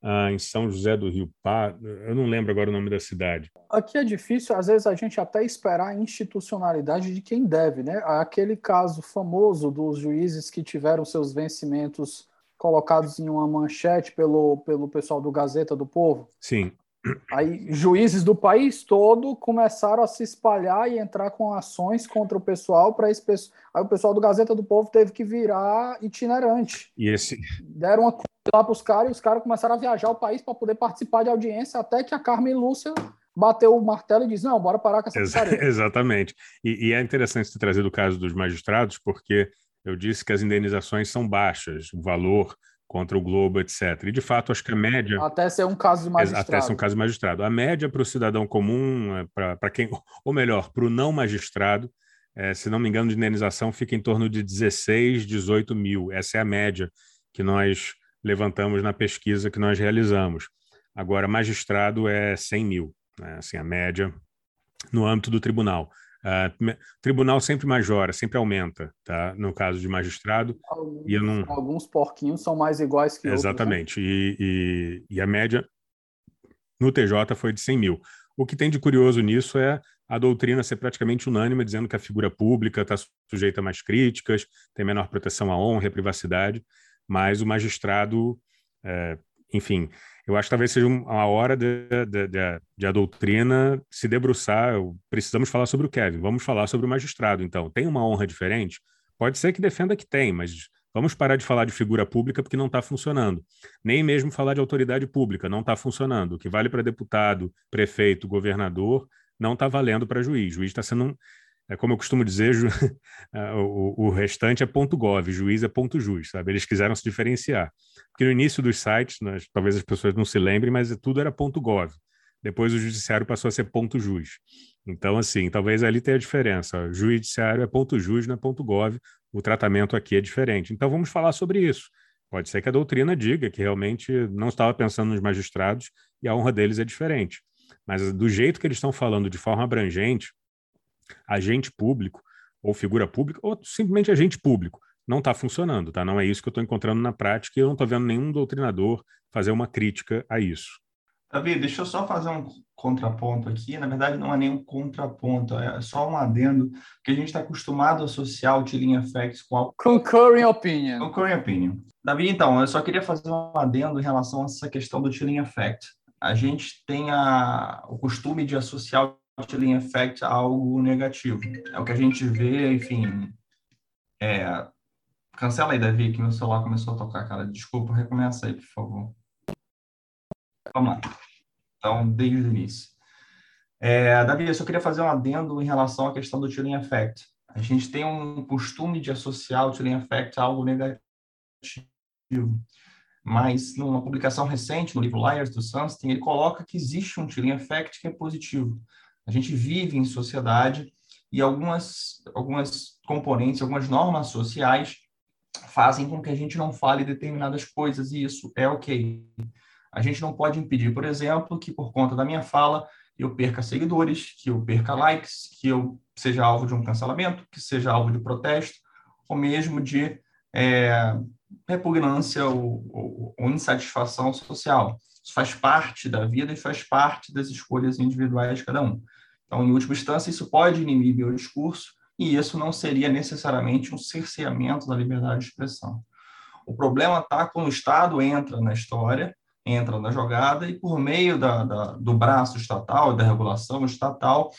ah, em São José do Rio Pardo, eu não lembro agora o nome da cidade. Aqui é difícil, às vezes, a gente até esperar a institucionalidade de quem deve, né? Aquele caso famoso dos juízes que tiveram seus vencimentos colocados em uma manchete pelo, pelo pessoal do Gazeta do Povo. Sim. Aí juízes do país todo começaram a se espalhar e entrar com ações contra o pessoal para esse pessoal. Aí o pessoal do Gazeta do Povo teve que virar itinerante. E esse deram uma lá para os caras e os caras começaram a viajar o país para poder participar de audiência até que a Carmen Lúcia bateu o martelo e disse: não, bora parar com essa Ex [laughs] Exatamente. E, e, é interessante ter trazido o caso dos magistrados, porque eu disse que as indenizações são baixas, o valor contra o Globo, etc. E, de fato, acho que a média... Até ser um caso de magistrado. Até ser um caso de magistrado. A média para o cidadão comum, é, para quem... [laughs] Ou melhor, para o não magistrado, é, se não me engano, de indenização fica em torno de 16, 18 mil. Essa é a média que nós levantamos na pesquisa que nós realizamos. Agora, magistrado é 100 mil, né? assim, a média no âmbito do tribunal. Uh, tribunal sempre majora, sempre aumenta, tá? No caso de magistrado. Alguns, e não... alguns porquinhos são mais iguais que Exatamente. outros. Exatamente. Né? E, e, e, a média no TJ foi de 100 mil. O que tem de curioso nisso é a doutrina ser praticamente unânime, dizendo que a figura pública está sujeita a mais críticas, tem menor proteção à honra e à privacidade mas o magistrado, é, enfim, eu acho que talvez seja uma hora de, de, de, de, a doutrina se debruçar. Precisamos falar sobre o Kevin, vamos falar sobre o magistrado, então. Tem uma honra diferente? Pode ser que defenda que tem, mas Vamos parar de falar de figura pública porque não está funcionando. Nem mesmo falar de autoridade pública não está funcionando. O que vale para deputado, prefeito, governador não está valendo para juiz. Juiz está sendo um, é como eu costumo dizer, ju, [laughs] o, o, restante é ponto .gov, juiz é ponto .jus, sabe? Eles quiseram se diferenciar. Porque no início dos sites, nós, talvez as pessoas não se lembrem, mas tudo era ponto .gov. Depois o judiciário passou a ser ponto .jus. Então, assim, talvez ali tenha a diferença. Judiciário é ponto .jus, não é ponto .gov. O tratamento aqui é diferente. Então, vamos falar sobre isso. Pode ser que a doutrina diga que realmente não estava pensando nos magistrados e a honra deles é diferente. Mas do jeito que eles estão falando de forma abrangente, agente público ou figura pública, ou simplesmente agente público, não está funcionando, tá? Não é isso que eu estou encontrando na prática e eu não estou vendo nenhum doutrinador fazer uma crítica a isso. Davi, deixa eu só fazer um contraponto aqui. Na verdade, não é nenhum contraponto, é só um adendo, que a gente está acostumado a associar o Chilling Effects com a... Concurring Opinion. Concurring Opinion. Davi, então, eu só queria fazer um adendo em relação a essa questão do Chilling Effect. A gente tem a, o costume de associar chilling effect algo negativo. É o que a gente vê, enfim. É... Cancela aí, Davi, que meu celular começou a tocar, cara. Desculpa, recomeça aí, por favor. Vamos lá. Então, desde o início. É, Davi, eu só queria fazer um adendo em relação à questão do chilling effect. A gente tem um costume de associar o chilling effect a algo negativo. Mas, numa publicação recente, no livro Liars do Sunstein, ele coloca que existe um chilling effect que é positivo. A gente vive em sociedade e algumas, algumas componentes, algumas normas sociais fazem com que a gente não fale determinadas coisas e isso é ok. A gente não pode impedir, por exemplo, que por conta da minha fala eu perca seguidores, que eu perca likes, que eu seja alvo de um cancelamento, que seja alvo de protesto, ou mesmo de é, repugnância ou, ou, ou, insatisfação social. Isso faz parte da vida e faz parte das escolhas individuais de cada um. Então, em última instância, isso pode inibir o discurso e isso não seria necessariamente um cerceamento da liberdade de expressão. O problema está quando o Estado entra na história, entra na jogada e, por meio da, da, do braço estatal, da regulação estatal,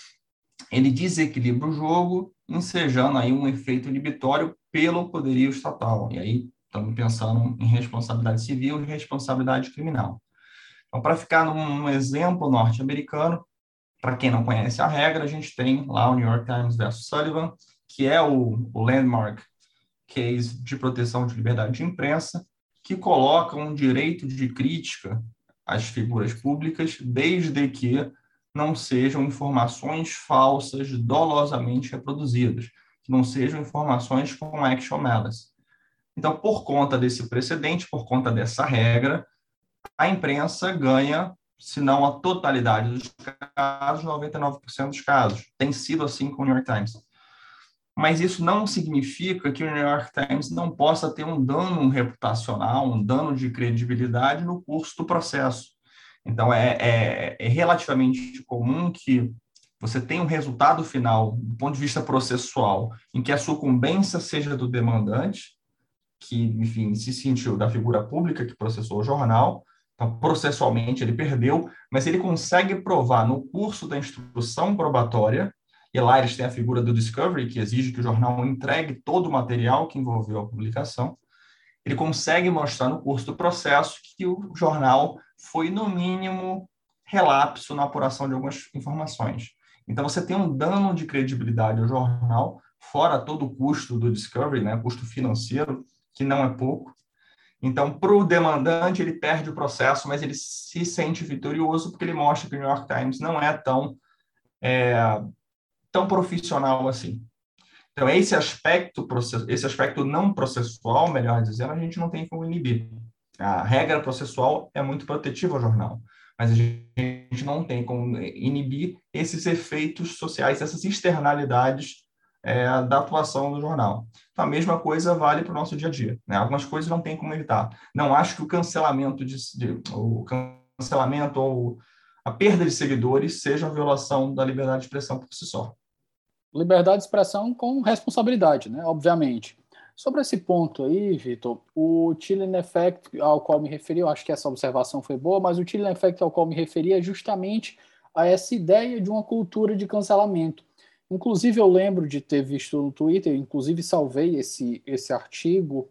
ele desequilibra o jogo, ensejando aí um efeito inibitório pelo poderio estatal. E aí estamos pensando em responsabilidade civil e responsabilidade criminal. Então, para ficar num, num exemplo norte-americano, para quem não conhece a regra, a gente tem lá o New York Times versus Sullivan, que é o, o landmark case de proteção de liberdade de imprensa, que coloca um direito de crítica às figuras públicas, desde que não sejam informações falsas dolosamente reproduzidas, que não sejam informações com action malice. Então, por conta desse precedente, por conta dessa regra, a imprensa ganha se não a totalidade dos casos, 99% dos casos. Tem sido assim com o New York Times. Mas isso não significa que o New York Times não possa ter um dano reputacional, um dano de credibilidade no curso do processo. Então, é, é, é relativamente comum que você tenha um resultado final, do ponto de vista processual, em que a sucumbência seja do demandante, que, enfim, se sentiu da figura pública que processou o jornal, então, processualmente, ele perdeu, mas ele consegue provar no curso da instrução probatória, e lá eles têm a figura do discovery, que exige que o jornal entregue todo o material que envolveu a publicação, ele consegue mostrar no curso do processo que o jornal foi, no mínimo, relapso na apuração de algumas informações. Então, você tem um dano de credibilidade ao jornal, fora todo o custo do discovery, né, custo financeiro, que não é pouco, então, para o demandante, ele perde o processo, mas ele se sente vitorioso porque ele mostra que o New York Times não é tão, é, tão profissional assim. Então, esse aspecto, esse aspecto não processual, melhor dizendo, a gente não tem como inibir. A regra processual é muito protetiva ao jornal, mas a gente não tem como inibir esses efeitos sociais, essas externalidades é, da atuação do jornal. Então, a mesma coisa vale para o nosso dia a dia. Né? Algumas coisas não tem como evitar. Não acho que o cancelamento, de, de, o cancelamento ou a perda de seguidores seja uma violação da liberdade de expressão por si só. Liberdade de expressão com responsabilidade, né? obviamente. Sobre esse ponto aí, Vitor, o chilling effect ao qual me referi, eu acho que essa observação foi boa, mas o chilling effect ao qual me referi é justamente a essa ideia de uma cultura de cancelamento. Inclusive, eu lembro de ter visto no Twitter, inclusive salvei esse, esse artigo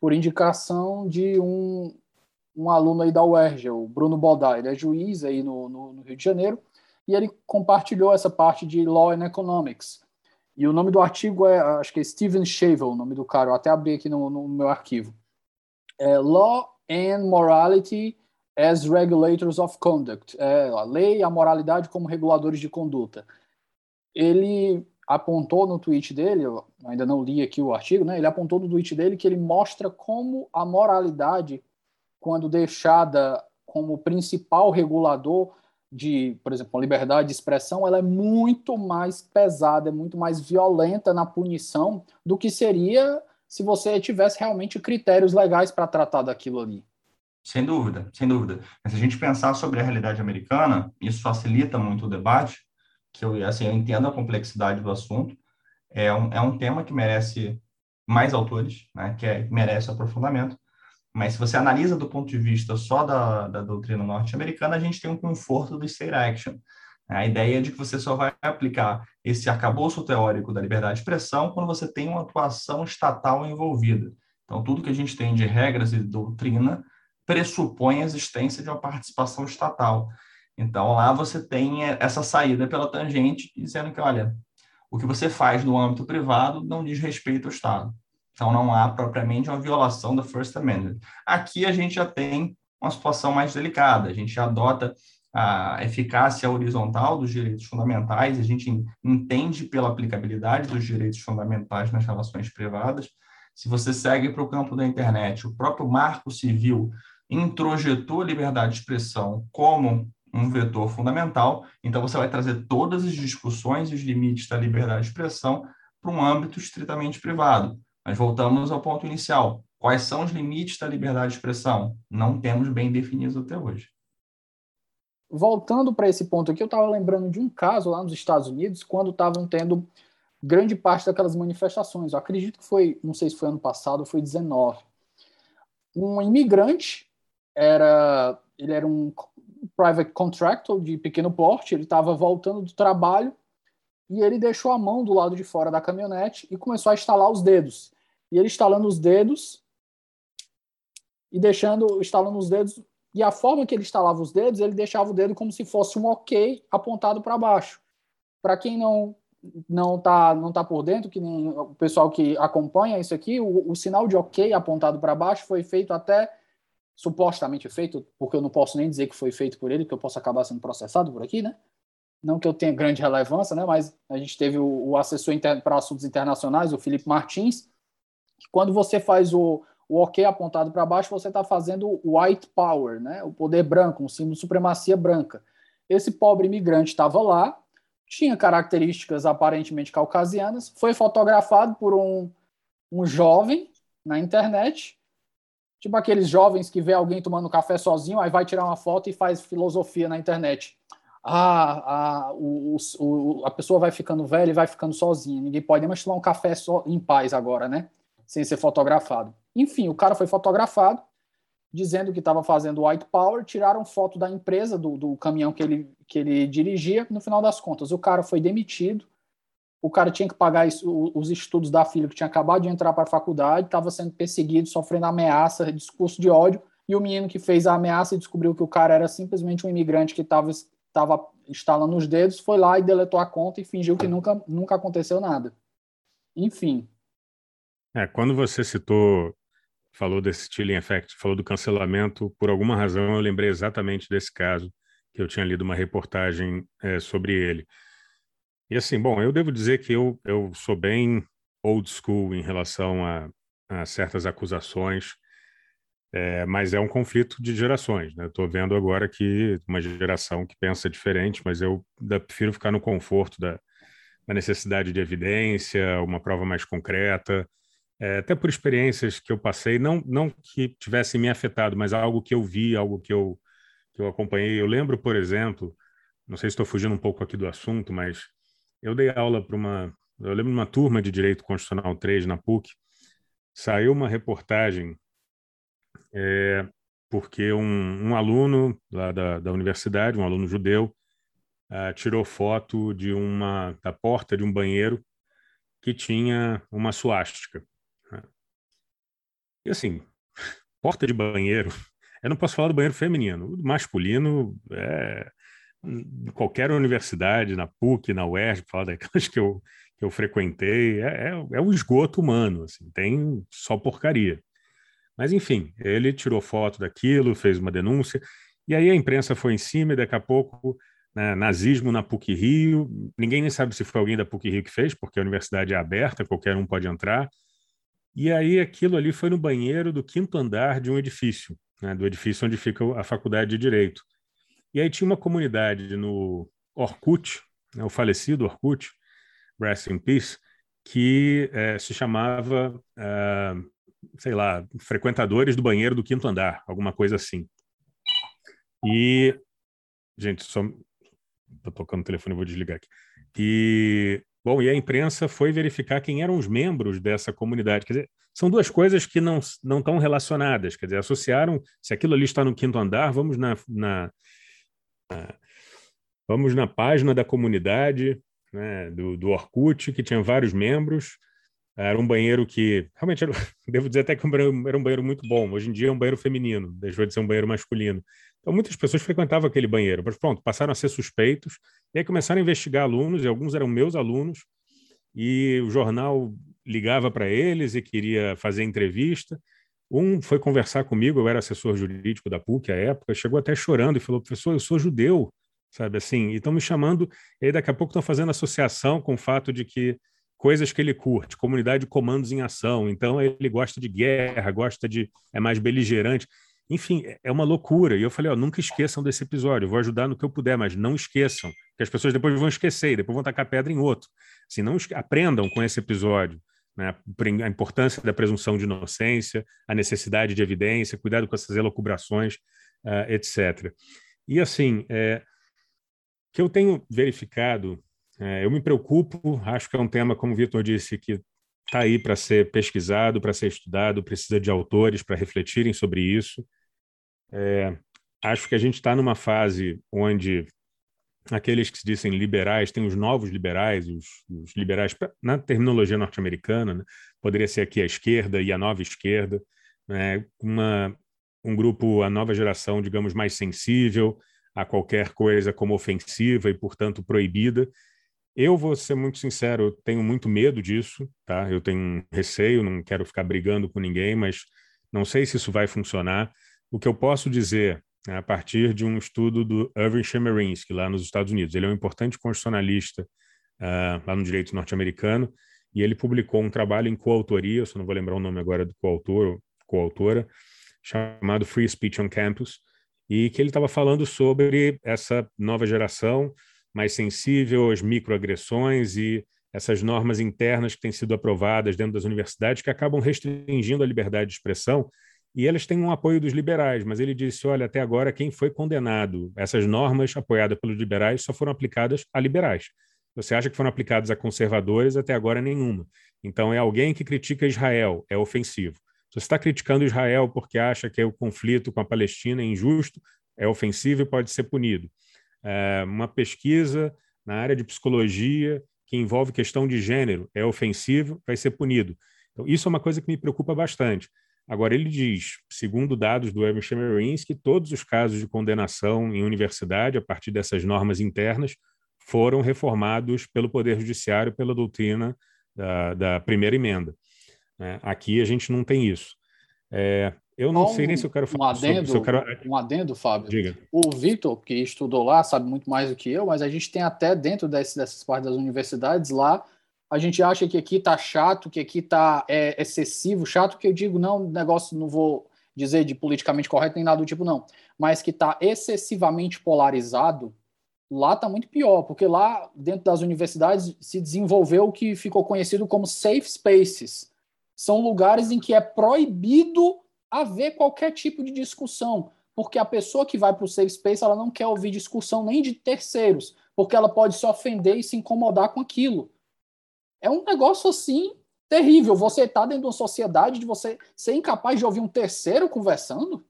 por indicação de um, um aluno aí da UERJ, o Bruno Bodai, ele é juiz aí no, no, no Rio de Janeiro, e ele compartilhou essa parte de Law and Economics. E o nome do artigo é, acho que é Steven Shavel, o nome do cara, eu até abri aqui no, no meu arquivo. É Law and Morality as Regulators of Conduct, é, a lei e a moralidade como reguladores de conduta. Ele apontou no tweet dele, eu ainda não li aqui o artigo, né? Ele apontou no tweet dele que ele mostra como a moralidade, quando deixada como principal regulador de, por exemplo, a liberdade de expressão, ela é muito mais pesada, é muito mais violenta na punição do que seria se você tivesse realmente critérios legais para tratar daquilo ali. Sem dúvida, sem dúvida. Mas se a gente pensar sobre a realidade americana, isso facilita muito o debate, que eu, assim, eu entendo a complexidade do assunto. É um, é um tema que merece mais autores, né, que é, merece aprofundamento. Mas se você analisa do ponto de vista só da, da doutrina norte-americana, a gente tem um conforto do state action. A ideia de que você só vai aplicar esse arcabouço teórico da liberdade de expressão quando você tem uma atuação estatal envolvida. Então, tudo que a gente tem de regras e doutrina pressupõe a existência de uma participação estatal. Então, lá você tem essa saída pela tangente, dizendo que, olha, o que você faz no âmbito privado não diz respeito ao Estado. Então, não há propriamente uma violação da First Amendment. Aqui a gente já tem uma situação mais delicada, a gente adota a eficácia horizontal dos direitos fundamentais, a gente entende pela aplicabilidade dos direitos fundamentais nas relações privadas. Se você segue para o campo da internet, o próprio marco civil introjetou a liberdade de expressão como um vetor fundamental, então você vai trazer todas as discussões e os limites da liberdade de expressão para um âmbito estritamente privado. Mas voltamos ao ponto inicial. Quais são os limites da liberdade de expressão? Não temos bem definidos até hoje. Voltando para esse ponto aqui, eu estava lembrando de um caso lá nos Estados Unidos, quando estavam tendo grande parte daquelas manifestações. Eu acredito que foi, não sei se foi ano passado foi 19. Um imigrante era ele era um private contractor de pequeno porte, ele estava voltando do trabalho e ele deixou a mão do lado de fora da caminhonete e começou a instalar os dedos. E ele instalando os dedos e deixando, instalando os dedos, e a forma que ele instalava os dedos, ele deixava o dedo como se fosse um OK apontado para baixo. Para quem não não tá não tá por dentro, que nem o pessoal que acompanha isso aqui, o, o sinal de OK apontado para baixo foi feito até supostamente feito, porque eu não posso nem dizer que foi feito por ele, que eu posso acabar sendo processado por aqui, né? Não que eu tenha grande relevância, né? Mas a gente teve o, o assessor para assuntos internacionais, o Felipe Martins, que quando você faz o, o OK apontado para baixo, você está fazendo white power, né? O poder branco, um símbolo de supremacia branca. Esse pobre imigrante estava lá, tinha características aparentemente caucasianas, foi fotografado por um, um jovem na internet Tipo aqueles jovens que vê alguém tomando café sozinho, aí vai tirar uma foto e faz filosofia na internet. Ah, a, o, o, a pessoa vai ficando velha e vai ficando sozinha. Ninguém pode mais tomar um café só, em paz agora, né? Sem ser fotografado. Enfim, o cara foi fotografado, dizendo que estava fazendo white power, tiraram foto da empresa, do, do caminhão que ele, que ele dirigia. No final das contas, o cara foi demitido, o cara tinha que pagar isso, os estudos da filha que tinha acabado de entrar para a faculdade, estava sendo perseguido, sofrendo ameaça, discurso de ódio, e o menino que fez a ameaça e descobriu que o cara era simplesmente um imigrante que estava estava instalando os dedos, foi lá e deletou a conta e fingiu que nunca, nunca aconteceu nada. Enfim. É, quando você citou, falou desse chilling effect, falou do cancelamento, por alguma razão eu lembrei exatamente desse caso, que eu tinha lido uma reportagem é, sobre ele. E assim, bom, eu devo dizer que eu, eu sou bem old school em relação a, a certas acusações, é, mas é um conflito de gerações. Né? Estou vendo agora que uma geração que pensa diferente, mas eu prefiro ficar no conforto da, da necessidade de evidência, uma prova mais concreta, é, até por experiências que eu passei, não, não que tivessem me afetado, mas algo que eu vi, algo que eu, que eu acompanhei. Eu lembro, por exemplo, não sei se estou fugindo um pouco aqui do assunto, mas eu dei aula para uma. Eu lembro de uma turma de Direito Constitucional 3 na PUC, saiu uma reportagem é, porque um, um, aluno lá da, da universidade, um aluno judeu, uh, tirou foto de uma da porta de um banheiro que tinha uma suástica. Né? E assim, [laughs] porta de banheiro, eu não posso falar do banheiro feminino, o masculino é qualquer universidade, na PUC, na UERJ, falar [laughs] daquelas que eu, que eu frequentei, é, é, é um esgoto humano, assim, tem só porcaria. Mas, enfim, ele tirou foto daquilo, fez uma denúncia, e aí a imprensa foi em cima, e daqui a pouco, né, nazismo na PUC Rio, ninguém nem sabe se foi alguém da PUC Rio que fez, porque a universidade é aberta, qualquer um pode entrar, e aí aquilo ali foi no banheiro do quinto andar de um edifício, né, do edifício onde fica a faculdade de Direito. E aí tinha uma comunidade no Orkut, né, o falecido Orkut, Rest in Peace, que é, se chamava, é, sei lá, frequentadores do banheiro do quinto andar, alguma coisa assim. E, gente, só estou tocando o telefone, vou desligar aqui. E, bom, e a imprensa foi verificar quem eram os membros dessa comunidade. Quer dizer, são duas coisas que não, não estão relacionadas. Quer dizer, associaram, se aquilo ali está no quinto andar, vamos na, na vamos na página da comunidade né, do, do Orkut, que tinha vários membros. Era um banheiro que, realmente, era, [laughs] devo dizer até que era um banheiro muito bom. Hoje em dia é um banheiro feminino, deixou de ser um banheiro masculino. Então, muitas pessoas frequentavam aquele banheiro. Mas, pronto, passaram a ser suspeitos. E aí começaram a investigar alunos, e alguns eram meus alunos. E o jornal ligava para eles e queria fazer entrevista. Um foi conversar comigo, eu era assessor jurídico da PUC à época, chegou até chorando e falou: professor, eu sou judeu, sabe assim? E estão me chamando, e aí daqui a pouco estão fazendo associação com o fato de que coisas que ele curte, comunidade de comandos em ação, então ele gosta de guerra, gosta de. é mais beligerante. Enfim, é uma loucura. E eu falei: ó, nunca esqueçam desse episódio, eu vou ajudar no que eu puder, mas não esqueçam, que as pessoas depois vão esquecer depois vão tacar pedra em outro. Assim, não aprendam com esse episódio né, a importância da presunção de inocência, a necessidade de evidência, cuidado com essas elocubrações, uh, etc. E assim, é, que eu tenho verificado, é, eu me preocupo, acho que é um tema, como o Vitor disse, que está aí para ser pesquisado, para ser estudado, precisa de autores para refletirem sobre isso. É, acho que a gente está numa fase onde aqueles que se dizem liberais, tem os novos liberais, os, os liberais, na terminologia norte-americana, né? poderia ser aqui a esquerda e a nova esquerda, né? uma, um grupo, a nova geração, digamos, mais sensível a qualquer coisa como ofensiva e, portanto, proibida. Eu vou ser muito sincero, eu tenho muito medo disso, tá? Eu tenho receio, não quero ficar brigando com ninguém, mas não sei se isso vai funcionar. O que eu posso dizer a partir de um estudo do Irving Chemerinsky, lá nos Estados Unidos. Ele é um importante constitucionalista uh, lá no direito norte-americano, e ele publicou um trabalho em coautoria, eu só não vou lembrar o nome agora do coautor, coautora, chamado Free Speech on Campus, e que ele estava falando sobre essa nova geração mais sensível às microagressões e essas normas internas que têm sido aprovadas dentro das universidades que acabam restringindo a liberdade de expressão e elas têm um apoio dos liberais, mas ele disse: olha, até agora quem foi condenado, essas normas apoiadas pelos liberais só foram aplicadas a liberais. Você acha que foram aplicadas a conservadores? Até agora nenhuma. Então é alguém que critica Israel, é ofensivo. Se você está criticando Israel porque acha que o conflito com a Palestina é injusto, é ofensivo e pode ser punido. É uma pesquisa na área de psicologia que envolve questão de gênero é ofensivo, vai ser punido. Então, isso é uma coisa que me preocupa bastante. Agora, ele diz, segundo dados do Evan Chemerinsky, que todos os casos de condenação em universidade, a partir dessas normas internas, foram reformados pelo Poder Judiciário pela doutrina da, da primeira emenda. É, aqui a gente não tem isso. É, eu não sei nem se eu quero falar um adendo, sobre, quero... Um adendo, Fábio. Diga. O Vitor, que estudou lá, sabe muito mais do que eu, mas a gente tem até dentro desse, dessas partes das universidades lá a gente acha que aqui está chato, que aqui está é, excessivo, chato que eu digo, não, negócio não vou dizer de politicamente correto nem nada do tipo, não, mas que está excessivamente polarizado, lá está muito pior, porque lá dentro das universidades se desenvolveu o que ficou conhecido como safe spaces. São lugares em que é proibido haver qualquer tipo de discussão, porque a pessoa que vai para o safe space ela não quer ouvir discussão nem de terceiros, porque ela pode se ofender e se incomodar com aquilo. É um negócio assim terrível. Você está dentro de uma sociedade de você ser incapaz de ouvir um terceiro conversando.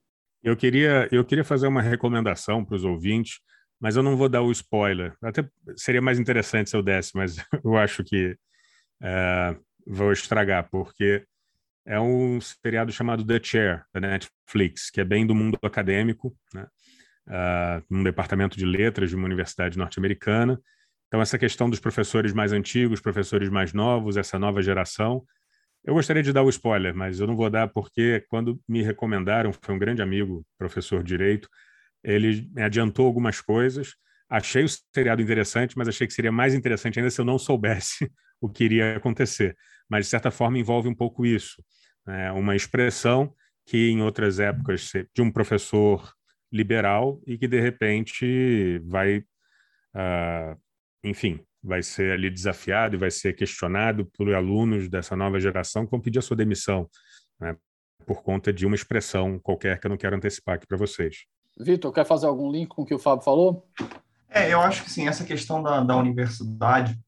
Eu queria, eu queria fazer uma recomendação para os ouvintes, mas eu não vou dar o spoiler. Até seria mais interessante se eu desse, mas [laughs] eu acho que é, vou estragar, porque é um seriado chamado The Chair, da Netflix, que é bem do mundo acadêmico, né? Uh, num departamento de letras de uma universidade norte-americana. Então, essa questão dos professores mais antigos, professores mais novos, essa nova geração. Eu gostaria de dar o spoiler, mas eu não vou dar porque, quando me recomendaram, foi um grande amigo, professor de direito, ele me adiantou algumas coisas. Achei o seriado interessante, mas achei que seria mais interessante ainda se eu não soubesse [laughs] o que iria acontecer. Mas, de certa forma, envolve um pouco isso. Né? Uma expressão que, em outras épocas, de um professor liberal e que, de repente, vai, uh, enfim, vai ser ali desafiado e vai ser questionado por alunos dessa nova geração que vão pedir a sua demissão, né? por conta de uma expressão qualquer que eu não quero antecipar aqui para vocês. Vitor, quer fazer algum link com o que o Fábio falou? É, eu acho que sim, essa questão da, da universidade,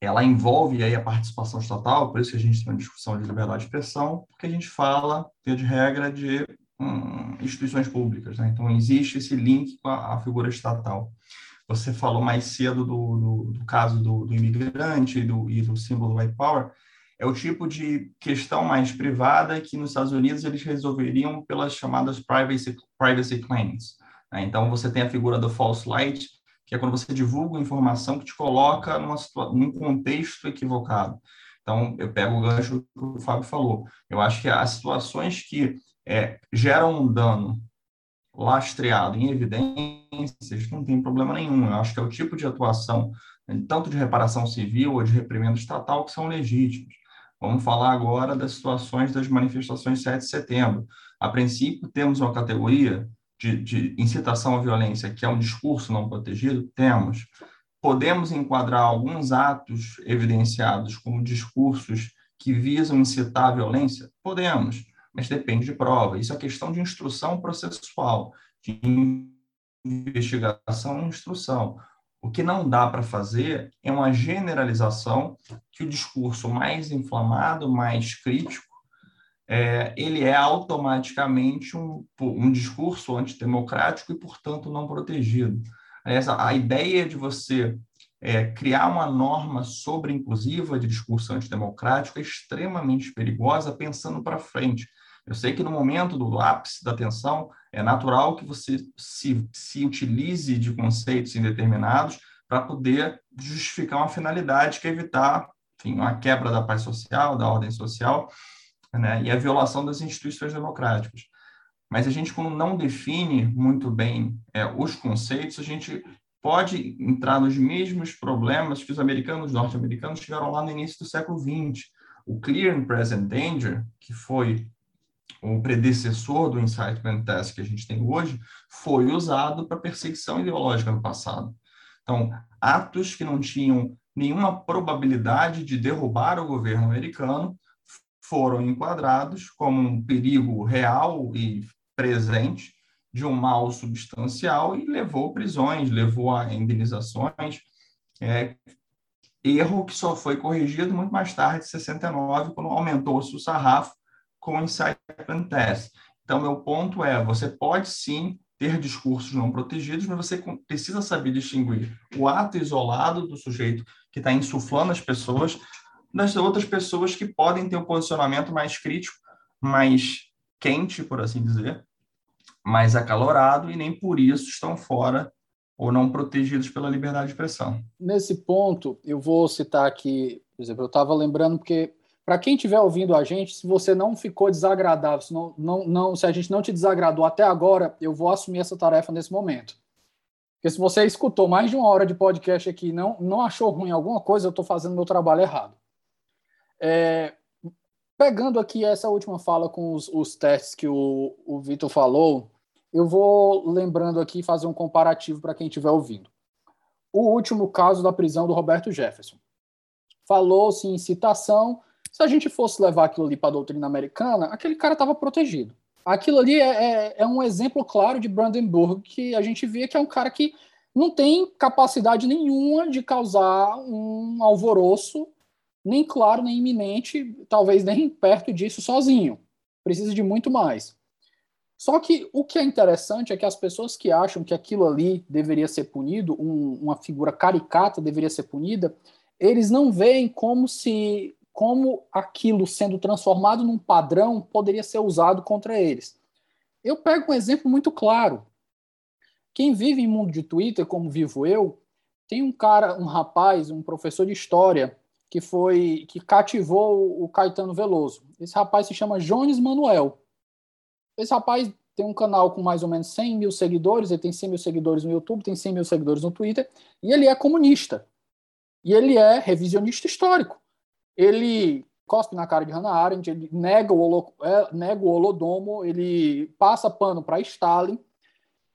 ela envolve aí a participação estatal, por isso que a gente tem uma discussão de liberdade de expressão, porque a gente fala, via de regra, de hum, instituições públicas, né? Então, existe esse link com a, a figura estatal. Você falou mais cedo do, do, do caso do, do imigrante e do, e do símbolo white power, é o tipo de questão mais privada que nos Estados Unidos eles resolveriam pelas chamadas privacy, privacy claims. Né? Então, você tem a figura do false light, que é quando você divulga informação que te coloca numa, num contexto equivocado. Então, eu pego o gancho que o Fábio falou. Eu acho que as situações que é, geram um dano lastreado em evidências não tem problema nenhum. Eu acho que é o tipo de atuação, tanto de reparação civil ou de reprimenda estatal, que são legítimos. Vamos falar agora das situações das manifestações 7 de setembro. A princípio, temos uma categoria de, de incitação à violência, que é um discurso não protegido? Temos. Podemos enquadrar alguns atos evidenciados como discursos que visam incitar a violência? Podemos, mas depende de prova. Isso é questão de instrução processual, de investigação e instrução. O que não dá para fazer é uma generalização que o discurso mais inflamado, mais crítico, é, ele é automaticamente um, um discurso antidemocrático e, portanto, não protegido. A ideia de você é, criar uma norma sobre inclusiva de discurso antidemocrático é extremamente perigosa pensando para frente. Eu sei que no momento do ápice da tensão é natural que você se, se utilize de conceitos indeterminados para poder justificar uma finalidade que é evitar enfim, uma quebra da paz social, da ordem social, né, e a violação das instituições democráticas. Mas a gente, quando não define muito bem é, os conceitos, a gente pode entrar nos mesmos problemas que os americanos, norte-americanos, tiveram lá no início do século XX. O Clear and Present Danger, que foi o predecessor do Incitement Test que a gente tem hoje, foi usado para perseguição ideológica no passado. Então, atos que não tinham nenhuma probabilidade de derrubar o governo americano foram enquadrados como um perigo real e presente de um mal substancial e levou prisões, levou a indenizações, é, erro que só foi corrigido muito mais tarde, em 69, quando aumentou-se o sarrafo com o incitement test. Então, meu ponto é, você pode sim ter discursos não protegidos, mas você precisa saber distinguir o ato isolado do sujeito que está insuflando as pessoas das outras pessoas que podem ter um posicionamento mais crítico, mais quente, por assim dizer, mais acalorado, e nem por isso estão fora ou não protegidos pela liberdade de expressão. Nesse ponto, eu vou citar aqui, por exemplo, eu estava lembrando porque para quem estiver ouvindo a gente, se você não ficou desagradável, se, não, não, não, se a gente não te desagradou até agora, eu vou assumir essa tarefa nesse momento. Porque se você escutou mais de uma hora de podcast aqui e não, não achou ruim alguma coisa, eu estou fazendo meu trabalho errado. É, pegando aqui essa última fala com os, os testes que o, o Vitor falou, eu vou lembrando aqui fazer um comparativo para quem estiver ouvindo. O último caso da prisão do Roberto Jefferson. Falou-se em citação. Se a gente fosse levar aquilo ali para a doutrina americana, aquele cara estava protegido. Aquilo ali é, é, é, um exemplo claro de Brandenburg, que a gente vê que é um cara que não tem capacidade nenhuma de causar um alvoroço nem claro, nem iminente, talvez nem perto disso sozinho. Precisa de muito mais. Só que o que é interessante é que as pessoas que acham que aquilo ali deveria ser punido, um, uma figura caricata deveria ser punida, eles não veem como se como aquilo sendo transformado num padrão poderia ser usado contra eles. Eu pego um exemplo muito claro. Quem vive em mundo de Twitter, como vivo eu, tem um cara, um rapaz, um professor de história que foi que cativou o Caetano Veloso. Esse rapaz se chama Jones Manuel. Esse rapaz tem um canal com mais ou menos 100 mil seguidores, ele tem 100 mil seguidores no YouTube, tem 100 mil seguidores no Twitter, e ele é comunista. E ele é revisionista histórico. Ele cospe na cara de Hannah Arendt, ele nega o, holo, é, nega o Holodomo, ele passa pano para Stalin,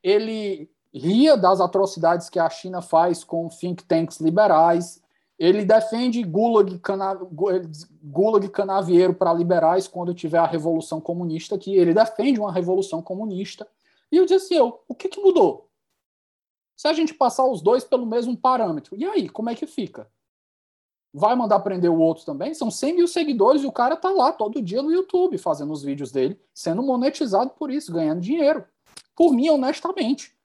ele ria das atrocidades que a China faz com think tanks liberais, ele defende gulag, cana, gulag canavieiro para liberais quando tiver a revolução comunista aqui. Ele defende uma revolução comunista. E eu disse eu, o que, que mudou? Se a gente passar os dois pelo mesmo parâmetro, e aí, como é que fica? Vai mandar prender o outro também? São 100 mil seguidores e o cara tá lá todo dia no YouTube fazendo os vídeos dele, sendo monetizado por isso, ganhando dinheiro. Por mim, honestamente.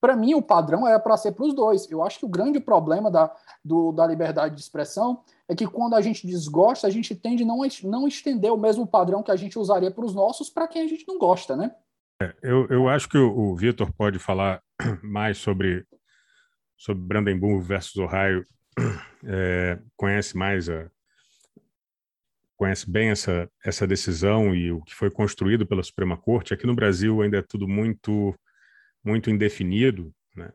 Para mim, o padrão era para ser para os dois. Eu acho que o grande problema da, do, da liberdade de expressão é que quando a gente desgosta, a gente tende a não, não estender o mesmo padrão que a gente usaria para os nossos para quem a gente não gosta, né? É, eu, eu acho que o, o Vitor pode falar [clears throat] mais sobre, sobre Brandenburg versus Ohio, [clears throat] é, conhece mais a, conhece bem essa, essa decisão e o que foi construído pela Suprema Corte. Aqui no Brasil ainda é tudo muito muito indefinido, né?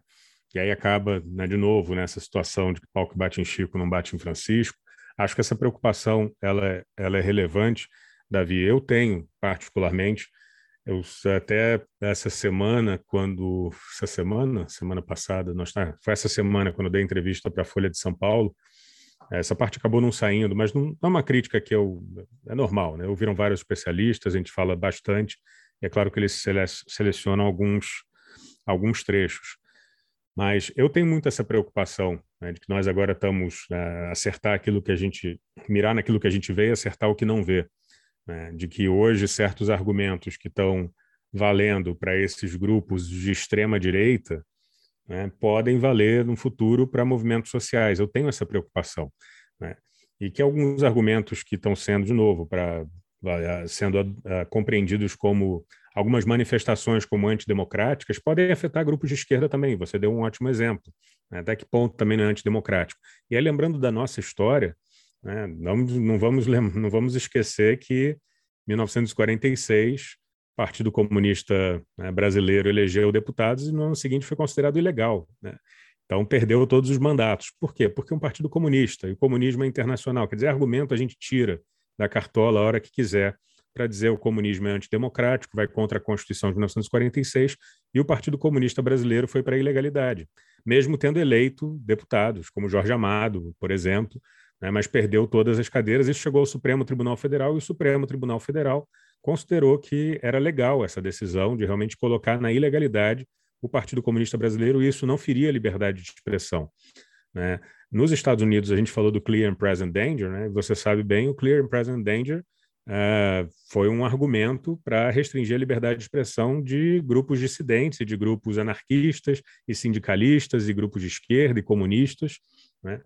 E aí acaba, né, de novo, nessa situação de que pau que bate em Chico não bate em Francisco. Acho que essa preocupação ela é, ela é relevante, Davi. Eu tenho, particularmente, eu até essa semana, quando essa semana, semana passada, nós tá, foi essa semana quando eu dei entrevista para a Folha de São Paulo. Essa parte acabou não saindo, mas não, não é uma crítica que eu é normal, né? Ouviram vários especialistas, a gente fala bastante. E é claro que eles selecionam alguns alguns trechos. Mas eu tenho muito essa preocupação né, de que nós agora estamos a né, acertar aquilo que a gente, mirar naquilo que a gente vê e acertar o que não vê. Né, de que hoje certos argumentos que estão valendo para esses grupos de extrema direita né, podem valer no futuro para movimentos sociais. Eu tenho essa preocupação. Né, e que alguns argumentos que estão sendo, de novo, para sendo uh, compreendidos como algumas manifestações como antidemocráticas podem afetar grupos de esquerda também. Você deu um ótimo exemplo. Né? Até que ponto também não é antidemocrático? E aí, lembrando da nossa história, né? não, não, vamos, não vamos esquecer que 1946 o Partido Comunista né, Brasileiro elegeu deputados e no ano seguinte foi considerado ilegal. Né? Então perdeu todos os mandatos. Por quê? Porque é um partido comunista e o comunismo é internacional. Quer dizer, argumento a gente tira da cartola a hora que quiser para dizer o comunismo é antidemocrático, vai contra a Constituição de 1946, e o Partido Comunista Brasileiro foi para a ilegalidade, mesmo tendo eleito deputados, como Jorge Amado, por exemplo, né, mas perdeu todas as cadeiras e chegou ao Supremo Tribunal Federal, e o Supremo Tribunal Federal considerou que era legal essa decisão de realmente colocar na ilegalidade o Partido Comunista Brasileiro, e isso não feria a liberdade de expressão. Né? Nos Estados Unidos, a gente falou do Clear and Present Danger, né? você sabe bem, o Clear and Present Danger Uh, foi um argumento para restringir a liberdade de expressão de grupos dissidentes, de grupos anarquistas e sindicalistas e grupos de esquerda e comunistas. Né?